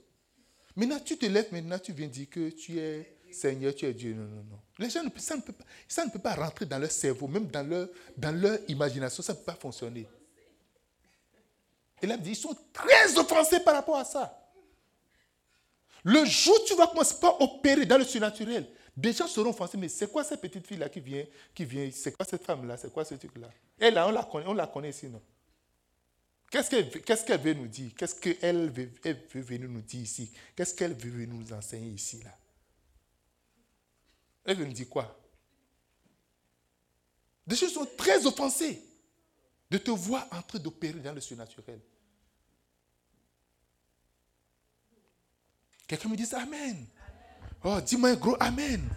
Maintenant, tu te lèves, maintenant tu viens dire que tu es Seigneur, tu es Dieu. Non, non, non. Les gens, ça ne peut pas, ça ne peut pas rentrer dans leur cerveau, même dans leur, dans leur imagination, ça ne peut pas fonctionner. Et là, ils sont très offensés par rapport à ça. Le jour où tu vas commencer à opérer dans le surnaturel, des gens seront offensés. Mais c'est quoi cette petite fille-là qui vient, qui vient C'est quoi cette femme-là? C'est quoi ce truc-là? Elle, là, on la connaît, on la connaît ici, non? Qu'est-ce qu'elle veut nous dire? Qu'est-ce qu'elle veut, veut venir nous dire ici? Qu'est-ce qu'elle veut nous enseigner ici, là? Elle me dit quoi? Des choses sont très offensées de te voir en train d'opérer dans le surnaturel. Quelqu'un me dit Amen. Oh, dis-moi un gros Amen.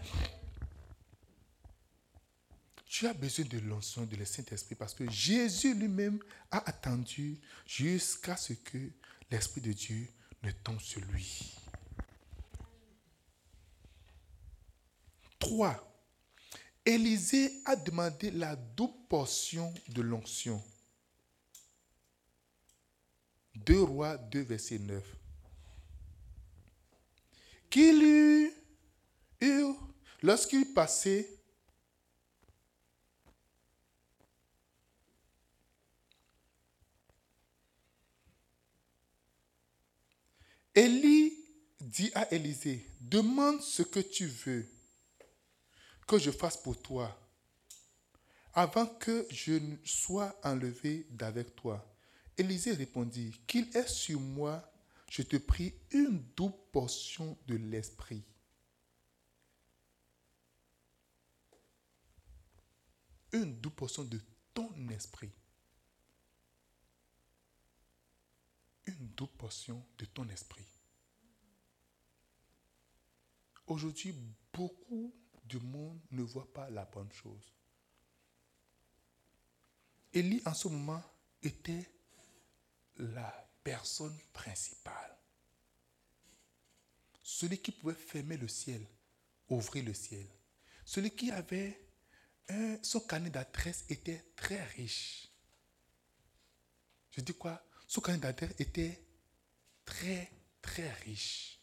Tu as besoin de l'onction de le Saint-Esprit parce que Jésus lui-même a attendu jusqu'à ce que l'Esprit de Dieu ne tombe sur lui. Trois, Élisée a demandé la double portion de l'onction. 2 rois 2, verset 9. Qu'il eut, lorsqu'il passait Élie dit à Élisée, demande ce que tu veux que je fasse pour toi avant que je ne sois enlevé d'avec toi. Élisée répondit, qu'il est sur moi, je te prie, une double portion de l'esprit. Une double portion de ton esprit. Une double portion de ton esprit. Aujourd'hui, beaucoup du monde ne voit pas la bonne chose. Élie, en ce moment, était la personne principale. Celui qui pouvait fermer le ciel, ouvrir le ciel. Celui qui avait son carnet d'adresse était très riche. Je dis quoi? Son carnet d'adresse était très, très riche.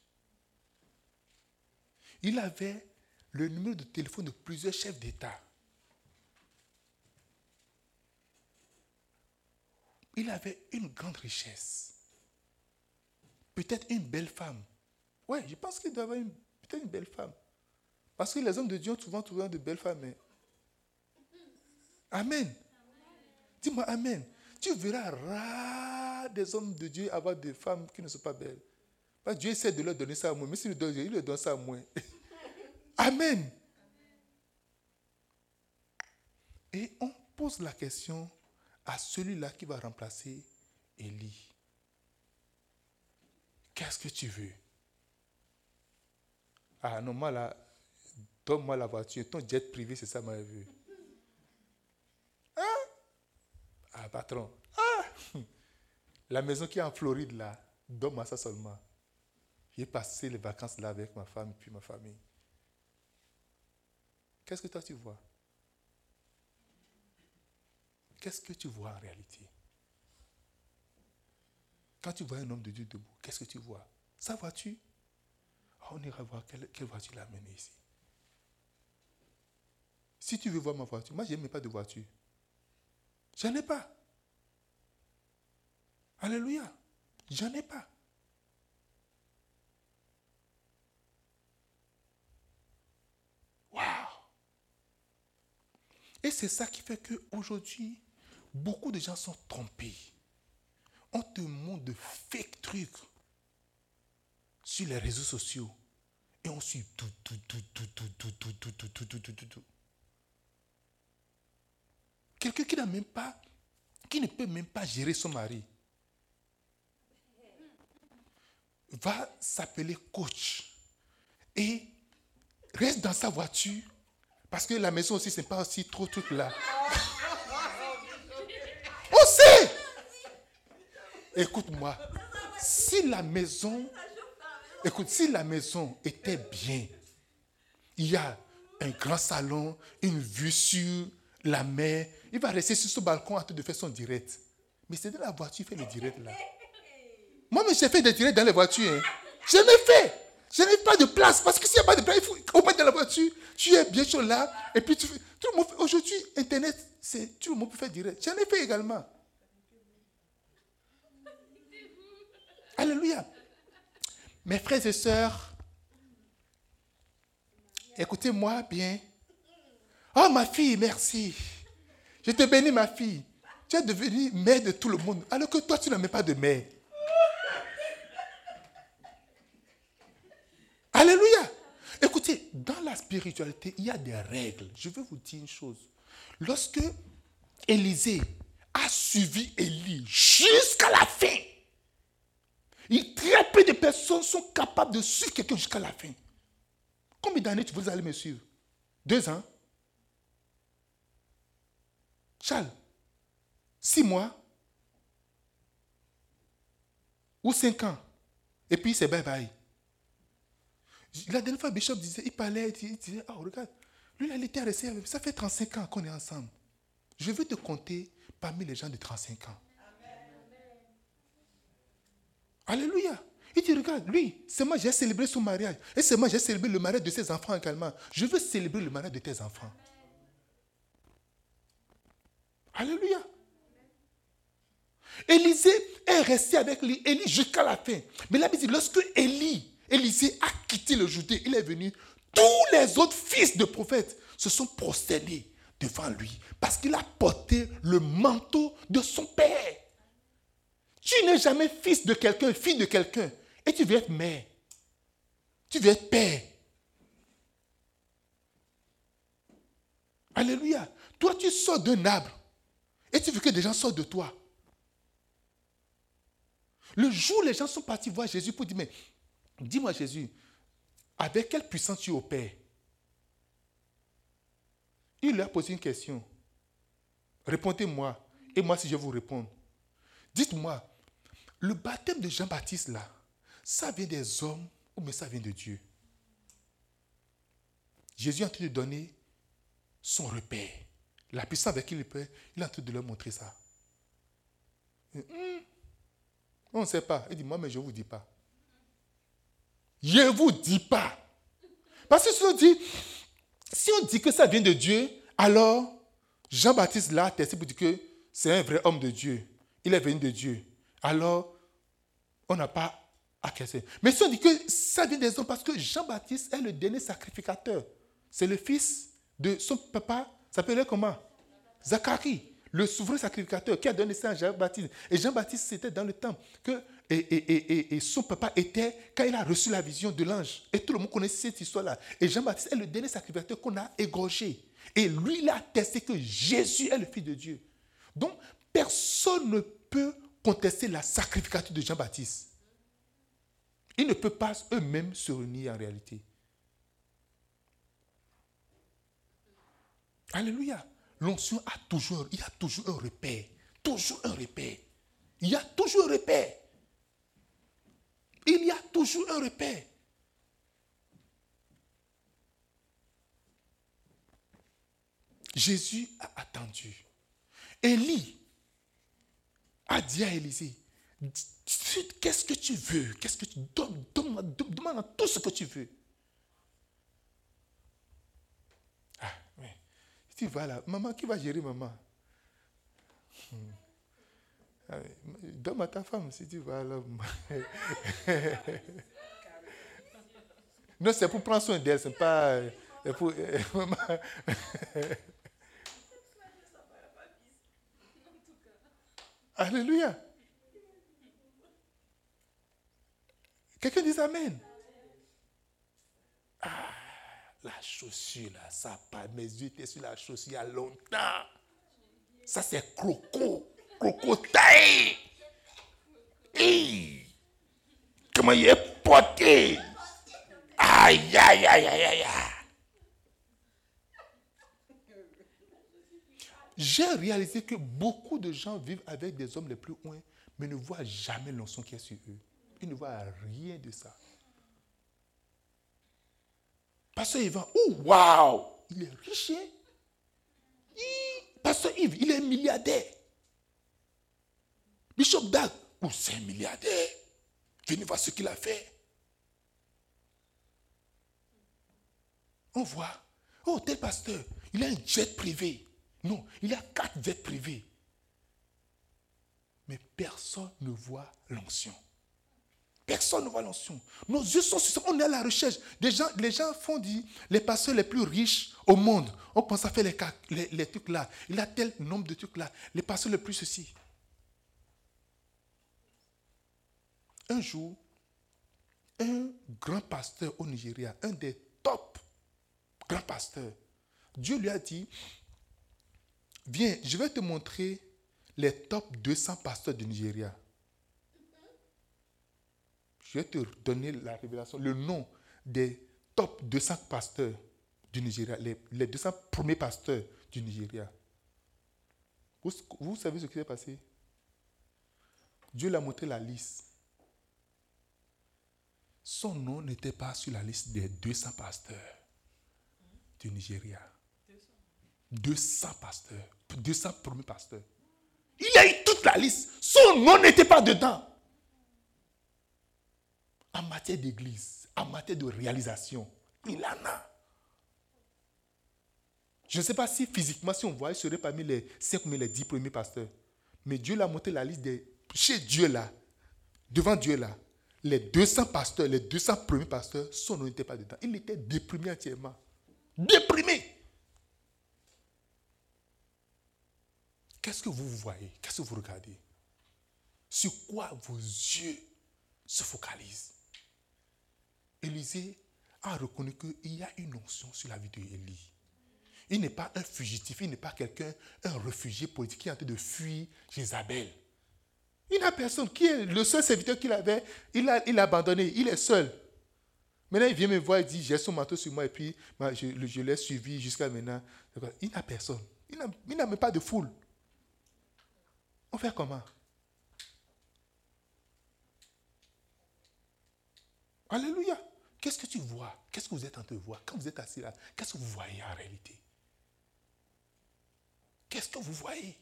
Il avait le numéro de téléphone de plusieurs chefs d'État. Il avait une grande richesse. Peut-être une belle femme. Oui, je pense qu'il doit avoir peut-être une belle femme. Parce que les hommes de Dieu ont souvent trouvé de belles femmes. Hein. Amen. Dis-moi Amen. Tu verras rare des hommes de Dieu avoir des femmes qui ne sont pas belles. Parce que Dieu essaie de leur donner ça à moi. Mais s'il le donne, il le donne ça à moi. <laughs> Amen. Et on pose la question à celui-là qui va remplacer Élie. Qu'est-ce que tu veux? Ah non, moi là, donne-moi la voiture. Ton jet privé, c'est ça, ma vue. Hein? Ah, patron. Ah! <laughs> La maison qui est en Floride là, donne-moi ça seulement. J'ai passé les vacances là avec ma femme et puis ma famille. Qu'est-ce que toi tu vois? Qu'est-ce que tu vois en réalité? Quand tu vois un homme de Dieu debout, qu'est-ce que tu vois? Sa voiture ah, On ira voir quelle, voiture l'a amené ici. Si tu veux voir ma voiture, moi je n'aime pas de voiture. J'en ai pas. Alléluia. J'en ai pas. Et c'est ça qui fait qu'aujourd'hui, beaucoup de gens sont trompés. On te montre de fake trucs sur les réseaux sociaux. Et on suit tout, tout, tout, tout, tout, tout, tout, tout, tout, tout, tout, tout, tout. Quelqu'un qui n'a même pas, qui ne peut même pas gérer son mari, va s'appeler coach et reste dans sa voiture parce que la maison aussi, ce n'est pas aussi trop truc là. On sait. Écoute-moi. Si la maison, écoute, si la maison était bien, il y a un grand salon, une vue sur la mer, il va rester sur ce balcon en train de faire son direct. Mais c'est dans la voiture fait le direct là. Moi, j'ai fait des directs dans les voitures. Hein. Je l'ai fait. Je n'ai pas de place. Parce que s'il n'y a pas de place, il faut au moins dans la voiture. Tu es bien sûr là. Et puis. Aujourd'hui, Internet, c'est tout le monde peut faire direct. J'en ai fait également. Alléluia. Mes frères et sœurs, écoutez-moi bien. Oh, ma fille, merci. Je te bénis, ma fille. Tu es devenue mère de tout le monde, alors que toi, tu n'as même pas de mère. Alléluia. Écoutez, dans la spiritualité, il y a des règles. Je veux vous dire une chose. Lorsque Élisée a suivi Élie jusqu'à la fin, très peu de personnes sont capables de suivre quelqu'un jusqu'à la fin. Combien d'années vous allez me suivre? Deux ans? Charles Six mois? Ou cinq ans? Et puis c'est bye bye. La dernière fois, Bishop disait, il parlait, il disait, oh regarde, lui il était resté ça fait 35 ans qu'on est ensemble. Je veux te compter parmi les gens de 35 ans. Alléluia. Il dit, regarde, lui, c'est moi, j'ai célébré son mariage. Et c'est moi, j'ai célébré le mariage de ses enfants également. Je veux célébrer le mariage de tes enfants. Alléluia. Élisée est resté avec lui, Élie jusqu'à la fin. Mais la Bible dit, lorsque Élie, Élisée a quitté le Judée, il est venu, tous les autres fils de prophètes se sont prosternés devant lui parce qu'il a porté le manteau de son père. Tu n'es jamais fils de quelqu'un, fille de quelqu'un, et tu veux être mère. Tu veux être père. Alléluia. Toi, tu sors d'un arbre et tu veux que des gens sortent de toi. Le jour où les gens sont partis voir Jésus pour dire, mais dis-moi Jésus, avec quelle puissance tu opères? Il leur a posé une question. Répondez-moi, et moi si je vous réponds. Dites-moi, le baptême de Jean-Baptiste là, ça vient des hommes ou mais ça vient de Dieu? Jésus est en train de donner son repère. La puissance avec qui il peut, il est en train de leur montrer ça. Hmm, on ne sait pas. Il dit, moi, mais je ne vous dis pas. Je ne vous dis pas. Parce que si on dit, si on dit que ça vient de Dieu, alors Jean-Baptiste là, testé pour dire que c'est un vrai homme de Dieu. Il est venu de Dieu. Alors, on n'a pas à casser. Mais si on dit que ça vient des hommes, parce que Jean-Baptiste est le dernier sacrificateur. C'est le fils de son papa, s'appelait comment? Zacharie le souverain sacrificateur qui a donné ça à Jean-Baptiste. Et Jean-Baptiste, c'était dans le temps que et, son papa était, quand il a reçu la vision de l'ange, et tout le monde connaissait cette histoire-là. Et Jean-Baptiste est le dernier sacrificateur qu'on a égorgé. Et lui, il a attesté que Jésus est le Fils de Dieu. Donc, personne ne peut contester la sacrificature de Jean-Baptiste. Ils ne peuvent pas eux-mêmes se réunir en réalité. Alléluia. L'onction a toujours, il a toujours un repère. Toujours un repère. Il y a toujours un repère. Il y a toujours un repère. Jésus a attendu. Élie a dit à Élisée, qu'est-ce que tu veux? Qu'est-ce que tu demande tout ce que tu veux. tu vas là, maman, qui va gérer maman? Hmm. ah Donne à ta femme si tu vas là. <laughs> non, c'est pour prendre soin d'elle, c'est pas euh. Euh. <laughs> Alléluia. Quelqu'un dit Amen. Ah. La chaussure, là, ça pas. Mes yeux étaient sur la chaussure il y a longtemps. Ça, c'est croco. Croco taille. Comment il est porté? Aïe, aïe, aïe, aïe, aïe. J'ai réalisé que beaucoup de gens vivent avec des hommes les plus loin, mais ne voient jamais l'onction qui est sur eux. Ils ne voient rien de ça. Pasteur Yvan, oh waouh, il est riche. Hein? Pasteur Yves, il est milliardaire. Bishop Dag, oh, c'est un milliardaire. Venez voir ce qu'il a fait. On voit, oh, tel pasteur, il a un jet privé. Non, il a quatre jets privés. Mais personne ne voit l'onction. Personne ne voit l'onction. Nos yeux sont sur ça. On est à la recherche. Des gens, les gens font dire les pasteurs les plus riches au monde. On pense à faire les, les, trucs là. Il a tel nombre de trucs là. Les pasteurs les plus ceci. Un jour, un grand pasteur au Nigeria, un des top grand pasteur. Dieu lui a dit, viens, je vais te montrer les top 200 pasteurs du Nigeria. Je vais te donner la révélation, le nom des top 200 pasteurs du Nigeria, les, les 200 premiers pasteurs du Nigeria. Vous, vous savez ce qui s'est passé? Dieu l'a montré la liste. Son nom n'était pas sur la liste des 200 pasteurs du Nigeria. 200 pasteurs, 200 premiers pasteurs. Il a eu toute la liste. Son nom n'était pas dedans. En matière d'église, en matière de réalisation, il en a. Je ne sais pas si physiquement, si on voit, il serait parmi les 5 ou les 10 premiers pasteurs. Mais Dieu l'a montré la liste. Chez Dieu là, devant Dieu là, les 200 pasteurs, les 200 premiers pasteurs, son nom n'était pas dedans. Il était déprimé entièrement. Déprimé. Qu'est-ce que vous voyez? Qu'est-ce que vous regardez? Sur quoi vos yeux se focalisent? Élisée a reconnu qu'il y a une onction sur la vie d'Élie. Il n'est pas un fugitif, il n'est pas quelqu'un, un réfugié politique qui est en train de fuir Jézabel. Il n'a personne. Qui est le seul serviteur qu'il avait? Il a, il a abandonné. Il est seul. Maintenant, il vient me voir et dit J'ai son manteau sur moi et puis je, je l'ai suivi jusqu'à maintenant. Il n'a personne. Il n'a même pas de foule. On fait comment? Alléluia. Qu'est-ce que tu vois? Qu'est-ce que vous êtes en train de voir? Quand vous êtes assis là, qu'est-ce que vous voyez en réalité? Qu'est-ce que vous voyez?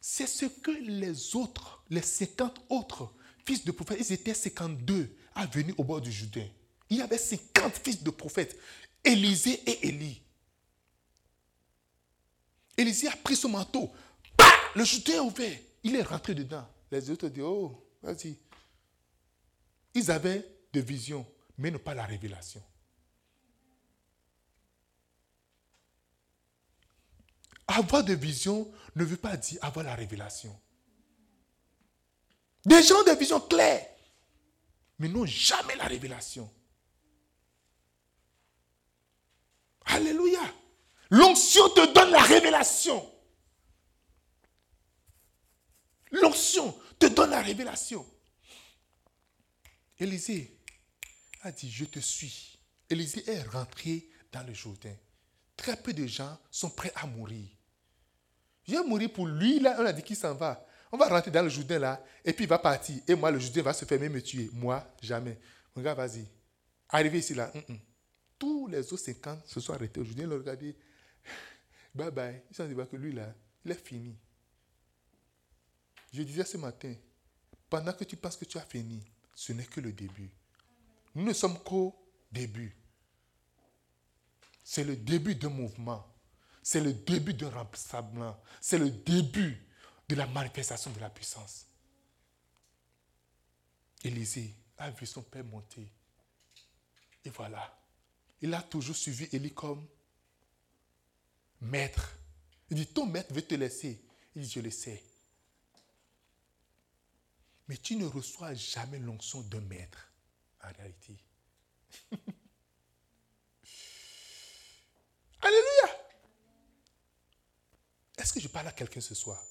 C'est ce que les autres, les 50 autres fils de prophètes, ils étaient 52 à venir au bord du Jourdain. Il y avait 50 fils de prophètes, Élisée et Élie. Élisée a pris son manteau. le Jourdain est ouvert. Il est rentré dedans. Les autres disent, oh, vas-y. Ils avaient des visions, mais non pas la révélation. Avoir des visions ne veut pas dire avoir la révélation. Des gens ont des visions claires, mais n'ont jamais la révélation. Alléluia. L'onction te donne la révélation. L'onction te donne la révélation. Élisée a dit, je te suis. Élisée est rentré dans le Jourdain. Très peu de gens sont prêts à mourir. Je vais mourir pour lui, là, on a dit qu'il s'en va? On va rentrer dans le Jourdain là, et puis il va partir. Et moi, le Jourdain va se fermer me tuer. Moi, jamais. Gars, vas-y. Arrivé ici là, tous les autres 50 se sont arrêtés au Jourdain. L'ont regardé. Bye bye. Ils sont dit que lui là, il est fini. Je disais ce matin, pendant que tu penses que tu as fini, ce n'est que le début. Nous ne sommes qu'au début. C'est le début d'un mouvement. C'est le début d'un remplissement. C'est le début de la manifestation de la puissance. Élisée a vu son père monter. Et voilà. Il a toujours suivi Élie comme maître. Il dit, ton maître veut te laisser. Il dit, je le sais. Mais tu ne reçois jamais l'onction d'un maître, en réalité. <laughs> Alléluia. Est-ce que je parle à quelqu'un ce soir?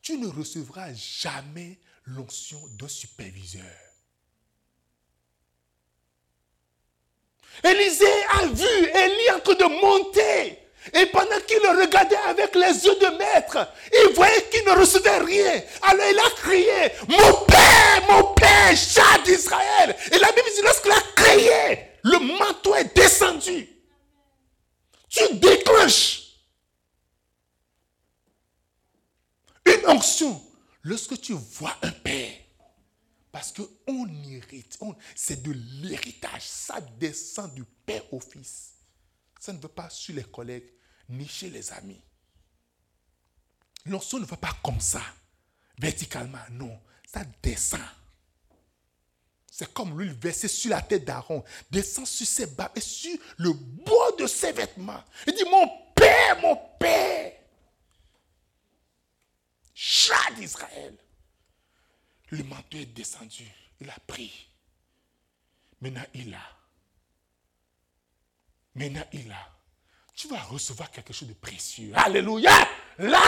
Tu ne recevras jamais l'onction d'un superviseur. Élisée a vu Élie en train de monter. Et pendant qu'il le regardait avec les yeux de maître, il voyait qu'il ne recevait rien. Alors il a crié, mon père, mon père, chat d'Israël. Et la Bible dit, lorsqu'il a crié, le manteau est descendu. Tu déclenches une onction lorsque tu vois un père. Parce qu'on hérite, c'est de l'héritage, ça descend du père au fils. Ça ne veut pas sur les collègues ni chez les amis. L'onction ne va pas comme ça, verticalement, non, ça descend. C'est comme l'huile versée sur la tête d'Aaron, descend sur ses bas et sur le bois de ses vêtements. Il dit, mon Père, mon Père, chat d'Israël. Le manteau est descendu, il a pris. Maintenant, il a. Maintenant, il a. Tu vas recevoir quelque chose de précieux. Alléluia. La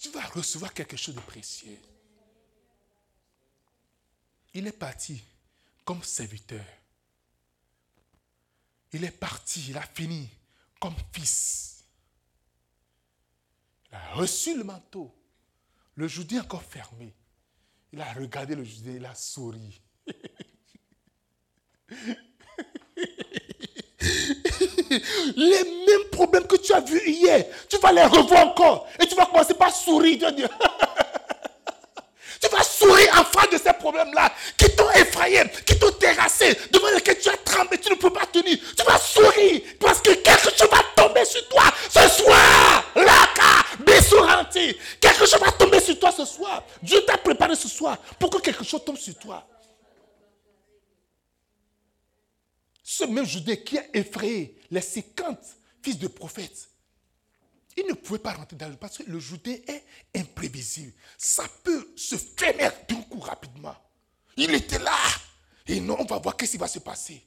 Tu vas recevoir quelque chose de précieux. Il est parti comme serviteur. Il est parti, il a fini comme fils. Il a reçu le manteau. Le Judée encore fermé. Il a regardé le Judée, il a souri. Les mêmes problèmes que tu as vus hier, tu vas les revoir encore. Et tu vas commencer par sourire. <laughs> Tu vas sourire en face de ces problèmes-là qui t'ont effrayé, qui t'ont terrassé, devant lesquels tu as tremblé, tu ne peux pas tenir. Tu vas sourire parce que quelque chose va tomber sur toi ce soir. Laka. Quelque chose va tomber sur toi ce soir. Dieu t'a préparé ce soir pour que quelque chose tombe sur toi. Ce même Judée qui a effrayé les 50 fils de prophètes, il ne pouvait pas rentrer dans le parce que le Judée est imprévisible. Ça peut se fermer d'un coup rapidement. Il était là. Et non, on va voir qu'est-ce qui va se passer.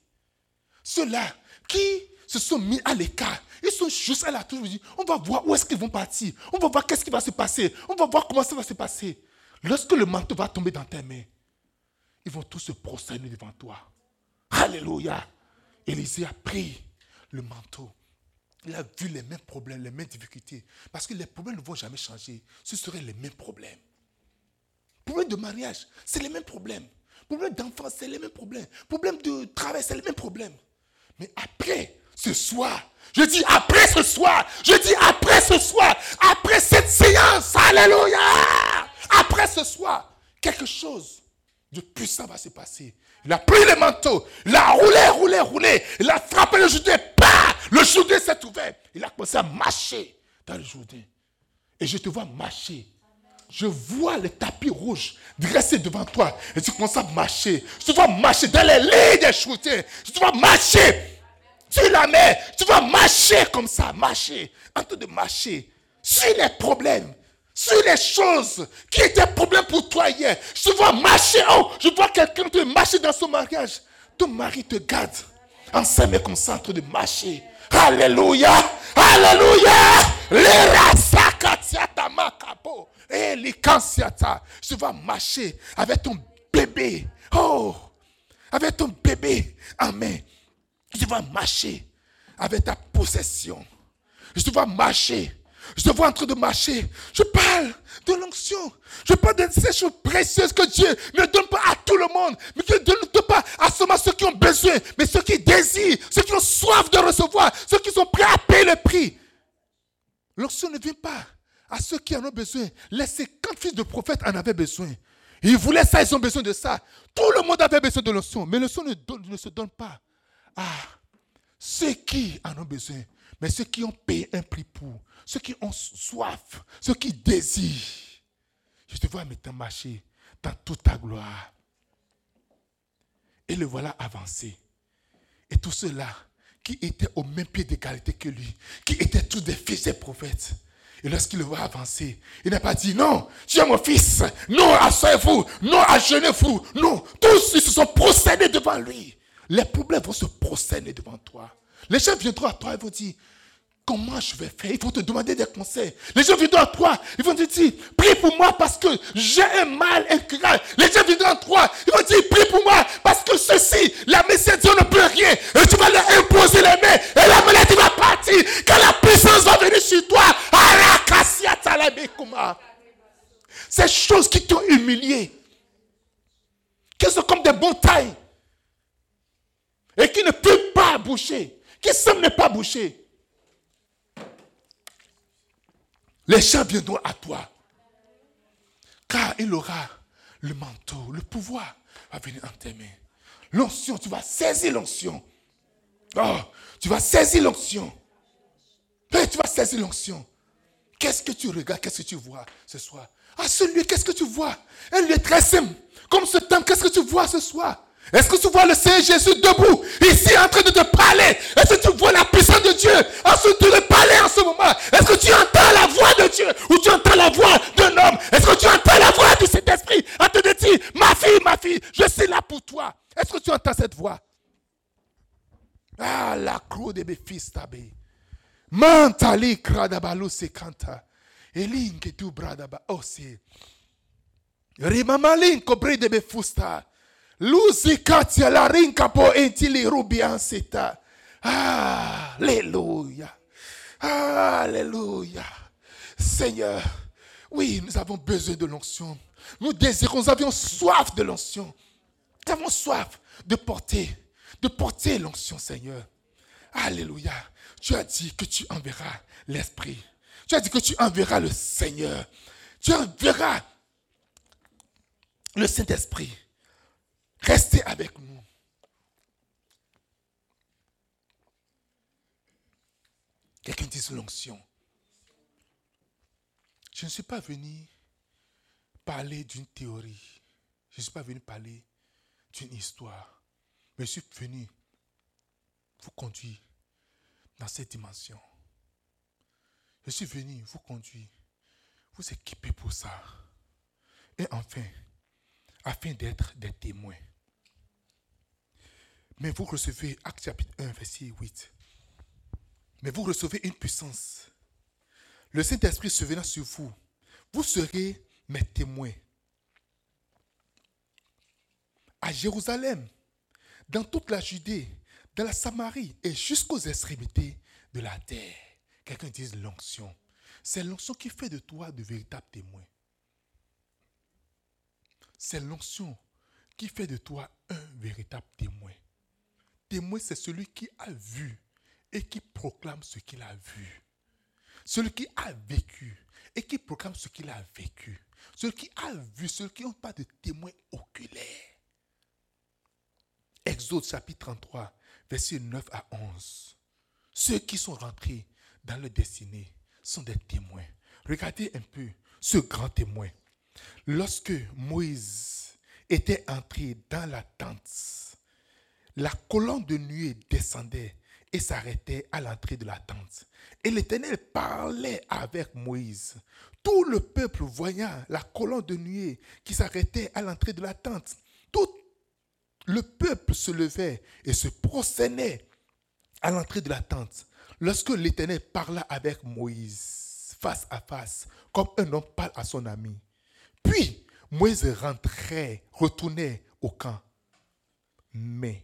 Ceux-là qui se sont mis à l'écart, ils sont juste à la tour. On va voir où est-ce qu'ils vont partir. On va voir qu'est-ce qui va se passer. On va voir comment ça va se passer. Lorsque le manteau va tomber dans tes mains, ils vont tous se prosterner devant toi. Alléluia. Élisée a pris le manteau. Il a vu les mêmes problèmes, les mêmes difficultés. Parce que les problèmes ne vont jamais changer. Ce seraient les mêmes problèmes. Problème de mariage, c'est les mêmes problèmes. Problème d'enfance, c'est les mêmes problèmes. Problème de travail, c'est les mêmes problèmes. Mais après ce soir, je dis après ce soir, je dis après ce soir, après cette séance, alléluia, après ce soir, quelque chose de puissant va se passer. Il a pris le manteau, il a roulé, roulé, roulé, il a frappé le Judée, pas le Judée s'est ouvert. Il a commencé à marcher dans le Judée. Et je te vois marcher. Je vois le tapis rouge dressé devant toi. Et tu commences à marcher. Tu vas marcher dans les lits des shootés. Tu vas marcher sur la mer. Tu vas marcher comme ça, marcher. En train de marcher sur les problèmes sur les choses qui étaient problème pour toi hier. Je vois marcher, oh, je vois quelqu'un te marcher dans son mariage. Ton mari te garde ensemble et concentre de marcher. Alléluia, Alléluia. Les. Et les Je vois marcher avec ton bébé. Oh, avec ton bébé. Amen. Je vois marcher avec ta possession. Je vois marcher je te vois en train de marcher. Je parle de l'onction. Je parle de ces choses précieuses que Dieu ne donne pas à tout le monde, mais qu'il ne donne pas à seulement ceux qui ont besoin, mais ceux qui désirent, ceux qui ont soif de recevoir, ceux qui sont prêts à payer le prix. L'onction ne vient pas à ceux qui en ont besoin. Les 50 fils de prophètes en avaient besoin. Ils voulaient ça, ils ont besoin de ça. Tout le monde avait besoin de l'onction, mais l'onction ne, ne se donne pas à ceux qui en ont besoin, mais ceux qui ont payé un prix pour ceux qui ont soif, ceux qui désirent. Je te vois maintenant marcher dans toute ta gloire. Et le voilà avancer. Et tous ceux-là qui étaient au même pied d'égalité que lui, qui étaient tous des fils des prophètes. Et lorsqu'il le voit avancer, il n'a pas dit non, tu es mon fils, non, asseyez-vous, non, agenez-vous, non. Tous ils se sont procédés devant lui. Les problèmes vont se procéder devant toi. Les gens viendront à toi et vont dire Comment je vais faire? Ils vont te demander des conseils. Les gens viendront à toi. Ils vont te dire, prie pour moi parce que j'ai un mal incurable. Les gens viendront à toi. Ils vont te dire, prie pour moi parce que ceci, la médecine Dieu ne peut rien. Et tu vas leur imposer les mains. Et la maladie va partir. Quand la puissance va venir sur toi. Ces choses qui t'ont humilié. Qui sont comme des montagnes. Et qui ne peuvent pas boucher. Qui semblent ne pas boucher. Les gens viendront à toi. Car il aura le manteau, le pouvoir va venir en tes mains. L'onction, tu vas saisir l'onction. Oh, tu vas saisir l'onction. Tu vas saisir l'onction. Qu'est-ce que tu regardes, qu'est-ce que tu vois ce soir? Ah, celui, qu'est-ce que tu vois? Un lieu très simple. Comme ce temps, qu'est-ce que tu vois ce soir? Est-ce que tu vois le Seigneur Jésus debout, ici, en train de te parler? Est-ce que tu vois la puissance de Dieu en train de te parler en ce moment? Est-ce que tu entends la voix de Dieu ou tu entends la voix d'un homme? Est-ce que tu entends la voix du Saint-Esprit en train de dire, ma fille, ma fille, je suis là pour toi Est-ce que tu entends cette voix? Ah, la croix de mes fils t'obéit. Mantali kradabalou sekanta. Elin que tu bradaba aussi. Oh, Rimamalin kobré de mes fustas. Luzi katia la rinka po entili rubian seta. Alléluia. Alléluia. Seigneur, oui, nous avons besoin de l'onction. Nous désirons, nous avions soif de l'onction. Nous avons soif de porter, de porter l'onction, Seigneur. Alléluia. Tu as dit que tu enverras l'Esprit. Tu as dit que tu enverras le Seigneur. Tu enverras le Saint-Esprit. Restez avec nous. Quelqu'un dit l'onction. Je ne suis pas venu parler d'une théorie. Je ne suis pas venu parler d'une histoire. Mais je suis venu vous conduire dans cette dimension. Je suis venu vous conduire, vous équiper pour ça. Et enfin, afin d'être des témoins. Mais vous recevez, Acte chapitre 1, verset 8. Mais vous recevez une puissance. Le Saint-Esprit se venant sur vous. Vous serez mes témoins. À Jérusalem, dans toute la Judée, dans la Samarie et jusqu'aux extrémités de la terre. Quelqu'un dit l'onction. C'est l'onction qui fait de toi de véritables témoins. C'est l'onction qui fait de toi un véritable témoin. Témoin, c'est celui qui a vu et qui proclame ce qu'il a vu. Celui qui a vécu et qui proclame ce qu'il a vécu. Celui qui a vu, celui qui n'ont pas de témoin oculaire. Exode chapitre 33, versets 9 à 11. Ceux qui sont rentrés dans le destinée sont des témoins. Regardez un peu ce grand témoin. Lorsque Moïse était entré dans la tente, la colonne de nuée descendait et s'arrêtait à l'entrée de la tente. Et l'Éternel parlait avec Moïse. Tout le peuple voyant la colonne de nuée qui s'arrêtait à l'entrée de la tente, tout le peuple se levait et se prosternait à l'entrée de la tente. Lorsque l'Éternel parla avec Moïse face à face, comme un homme parle à son ami. Puis Moïse rentrait, retournait au camp. Mais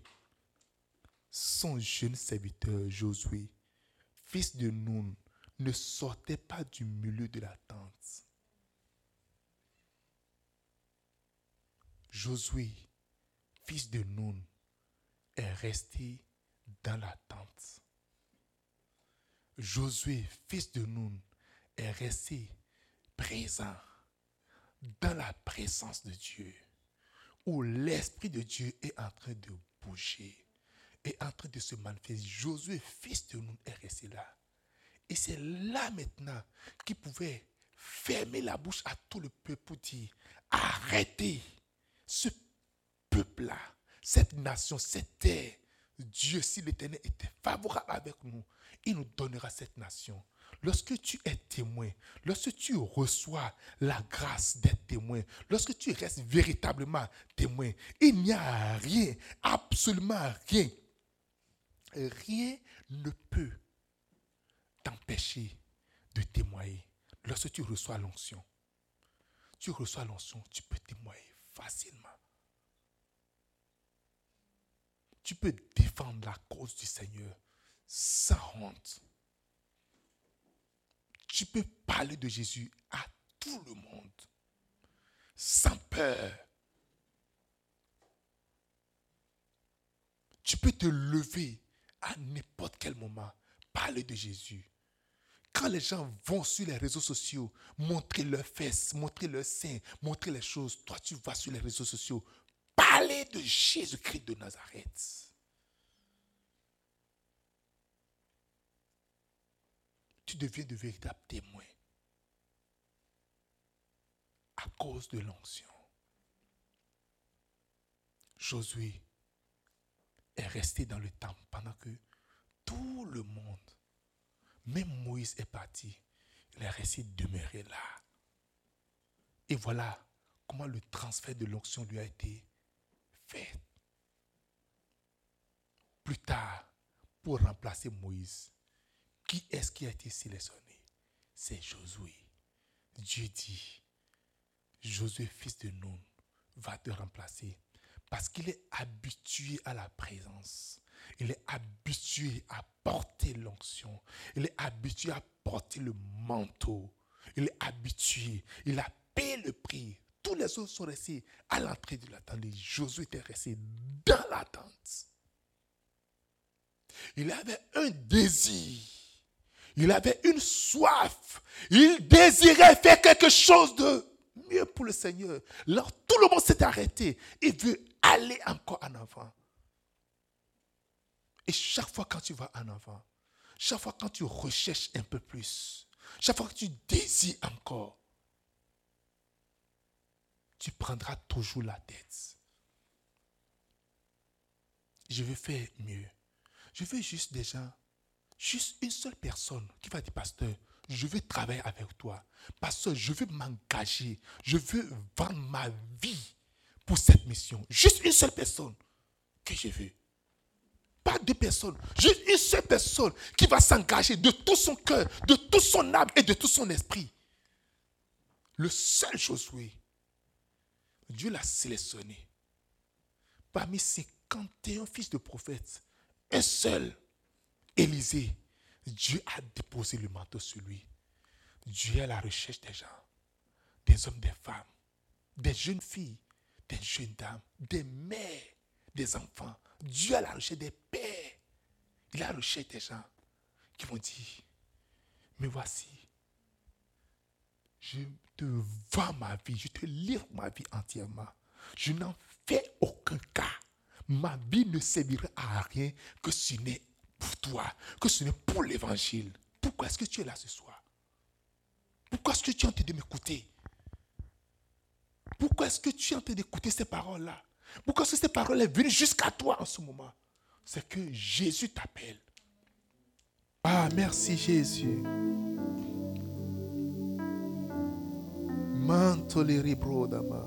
son jeune serviteur Josué, fils de Nun, ne sortait pas du milieu de la tente. Josué, fils de Nun, est resté dans la tente. Josué, fils de Nun, est resté présent dans la présence de Dieu, où l'Esprit de Dieu est en train de bouger, est en train de se manifester. Josué, fils de Nun, est resté là. Et c'est là maintenant qu'il pouvait fermer la bouche à tout le peuple pour dire, arrêtez ce peuple-là, cette nation, cette terre. Dieu, si l'Éternel était favorable avec nous, il nous donnera cette nation. Lorsque tu es témoin, lorsque tu reçois la grâce d'être témoin, lorsque tu restes véritablement témoin, il n'y a rien, absolument rien. Rien ne peut t'empêcher de témoigner lorsque tu reçois l'onction. Tu reçois l'onction, tu peux témoigner facilement. Tu peux défendre la cause du Seigneur sans honte. Tu peux parler de Jésus à tout le monde sans peur. Tu peux te lever à n'importe quel moment, parler de Jésus. Quand les gens vont sur les réseaux sociaux, montrer leurs fesses, montrer leurs seins, montrer les choses, toi tu vas sur les réseaux sociaux, parler de Jésus-Christ de Nazareth. Tu deviens de véritables témoins à cause de l'onction. Josué est resté dans le temple pendant que tout le monde, même Moïse est parti, il est resté demeuré là. Et voilà comment le transfert de l'onction lui a été fait. plus tard, pour remplacer Moïse, qui est-ce qui a été sélectionné? C'est Josué. Dieu dit, Josué, fils de Nun, va te remplacer parce qu'il est habitué à la présence. Il est habitué à porter l'onction. Il est habitué à porter le manteau. Il est habitué. Il a payé le prix. Tous les autres sont restés à l'entrée de la tente. Josué était resté dans la tente. Il avait un désir. Il avait une soif. Il désirait faire quelque chose de mieux pour le Seigneur. Alors tout le monde s'est arrêté. Il veut aller encore en avant. Et chaque fois quand tu vas en avant, chaque fois quand tu recherches un peu plus, chaque fois que tu désires encore, tu prendras toujours la tête. Je veux faire mieux. Je veux juste déjà, juste une seule personne qui va dire, pasteur, je veux travailler avec toi. Pasteur, je veux m'engager. Je veux vendre ma vie pour cette mission. Juste une seule personne que je veux. Pas deux personnes. Juste une seule personne qui va s'engager de tout son cœur, de tout son âme et de tout son esprit. Le seul Josué, Dieu l'a sélectionné. Parmi 51 fils de prophètes, un seul, Élisée, Dieu a déposé le manteau sur lui. Dieu est à la recherche des gens, des hommes, des femmes, des jeunes filles, des jeunes dames, des mères, des enfants. Dieu à la recherche des pères. Il à la des gens qui vont dire, mais voici, je te vends ma vie, je te livre ma vie entièrement. Je n'en fais aucun cas. Ma vie ne servira à rien que ce n'est pour toi, que ce n'est pour l'évangile. Pourquoi est-ce que tu es là ce soir? Pourquoi est-ce que tu es en train de m'écouter? Pourquoi est-ce que tu es en train d'écouter ces paroles-là? Pourquoi est-ce que ces paroles sont venues jusqu'à toi en ce moment? C'est que Jésus t'appelle. Ah, merci Jésus. Mantoleri brodama.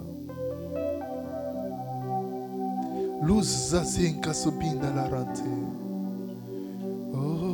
La. Oh,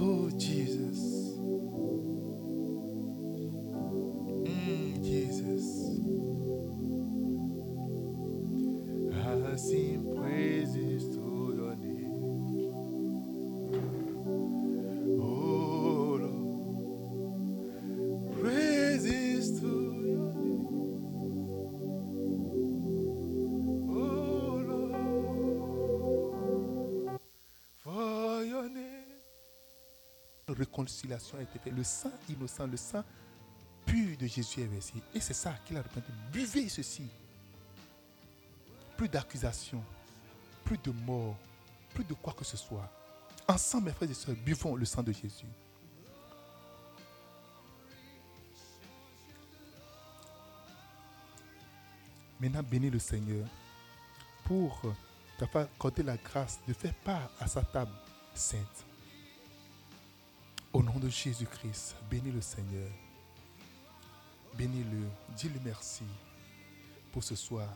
Réconciliation a été faite. Le sang innocent, le sang pur de Jésus est versé. Et c'est ça qu'il a répandu. Buvez ceci. Plus d'accusation, plus de mort, plus de quoi que ce soit. Ensemble, mes frères et sœurs, buvons le sang de Jésus. Maintenant, bénis le Seigneur pour t'accorder la grâce de faire part à sa table sainte. Au nom de Jésus-Christ, bénis le Seigneur. Bénis-le. Dis-le merci pour ce soir.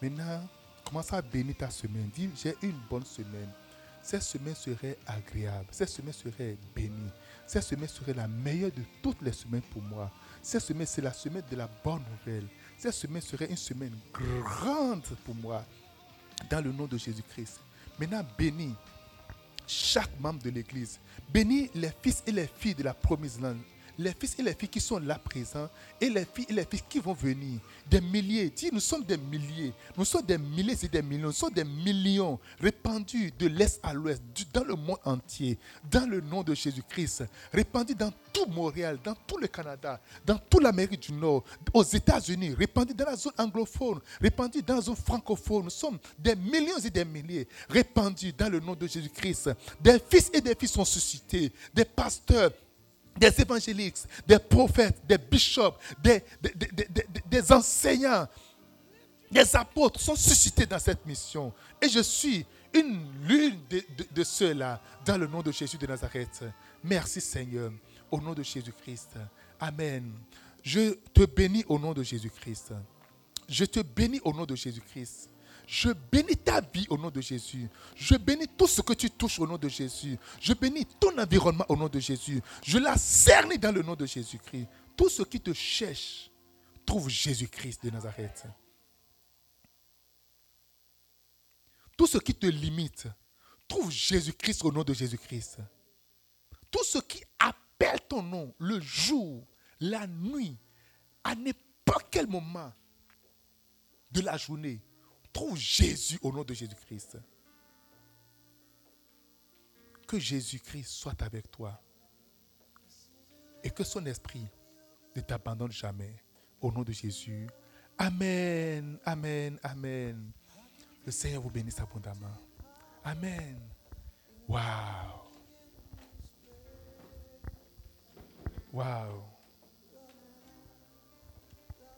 Maintenant, commence à bénir ta semaine? Dis, j'ai une bonne semaine. Cette semaine serait agréable. Cette semaine serait bénie. Cette semaine serait la meilleure de toutes les semaines pour moi. Cette semaine, c'est la semaine de la bonne nouvelle. Cette semaine serait une semaine grande pour moi. Dans le nom de Jésus-Christ. Maintenant, bénis chaque membre de l'Église. Bénis les fils et les filles de la promise. Les fils et les filles qui sont là présents et les filles et les filles qui vont venir. Des milliers. Dis, nous sommes des milliers. Nous sommes des milliers et des millions. Nous sommes des millions répandus de l'Est à l'Ouest, dans le monde entier, dans le nom de Jésus-Christ. Répandus dans tout Montréal, dans tout le Canada, dans toute l'Amérique du Nord, aux États-Unis, répandus dans la zone anglophone, répandus dans la zone francophone. Nous sommes des millions et des milliers répandus dans le nom de Jésus-Christ. Des fils et des filles sont suscités, des pasteurs, des évangélistes, des prophètes, des bishops, des, des- des- des- enseignants, des apôtres sont suscités dans cette mission. Et je suis une l'une de- de ceux-là dans le nom de Jésus de Nazareth. Merci Seigneur, au nom de Jésus-Christ. Amen. Je te bénis au nom de Jésus-Christ. Je te bénis au nom de Jésus-Christ. Je bénis ta vie au nom de Jésus. Je bénis tout ce que tu touches au nom de Jésus. Je bénis ton environnement au nom de Jésus. Je la cerne dans le nom de Jésus-Christ. Tout ce qui te cherche, trouve Jésus-Christ de Nazareth. Tout ce qui te limite, trouve Jésus-Christ au nom de Jésus-Christ. Tout ce qui appelle ton nom, le jour, la nuit, à n'importe quel moment de la journée, trouve Jésus au nom de Jésus-Christ. Que Jésus-Christ soit avec toi et que son esprit ne t'abandonne jamais. Au nom de Jésus. Amen, amen, amen. Le Seigneur vous bénisse abondamment. Amen. Wow. Wow.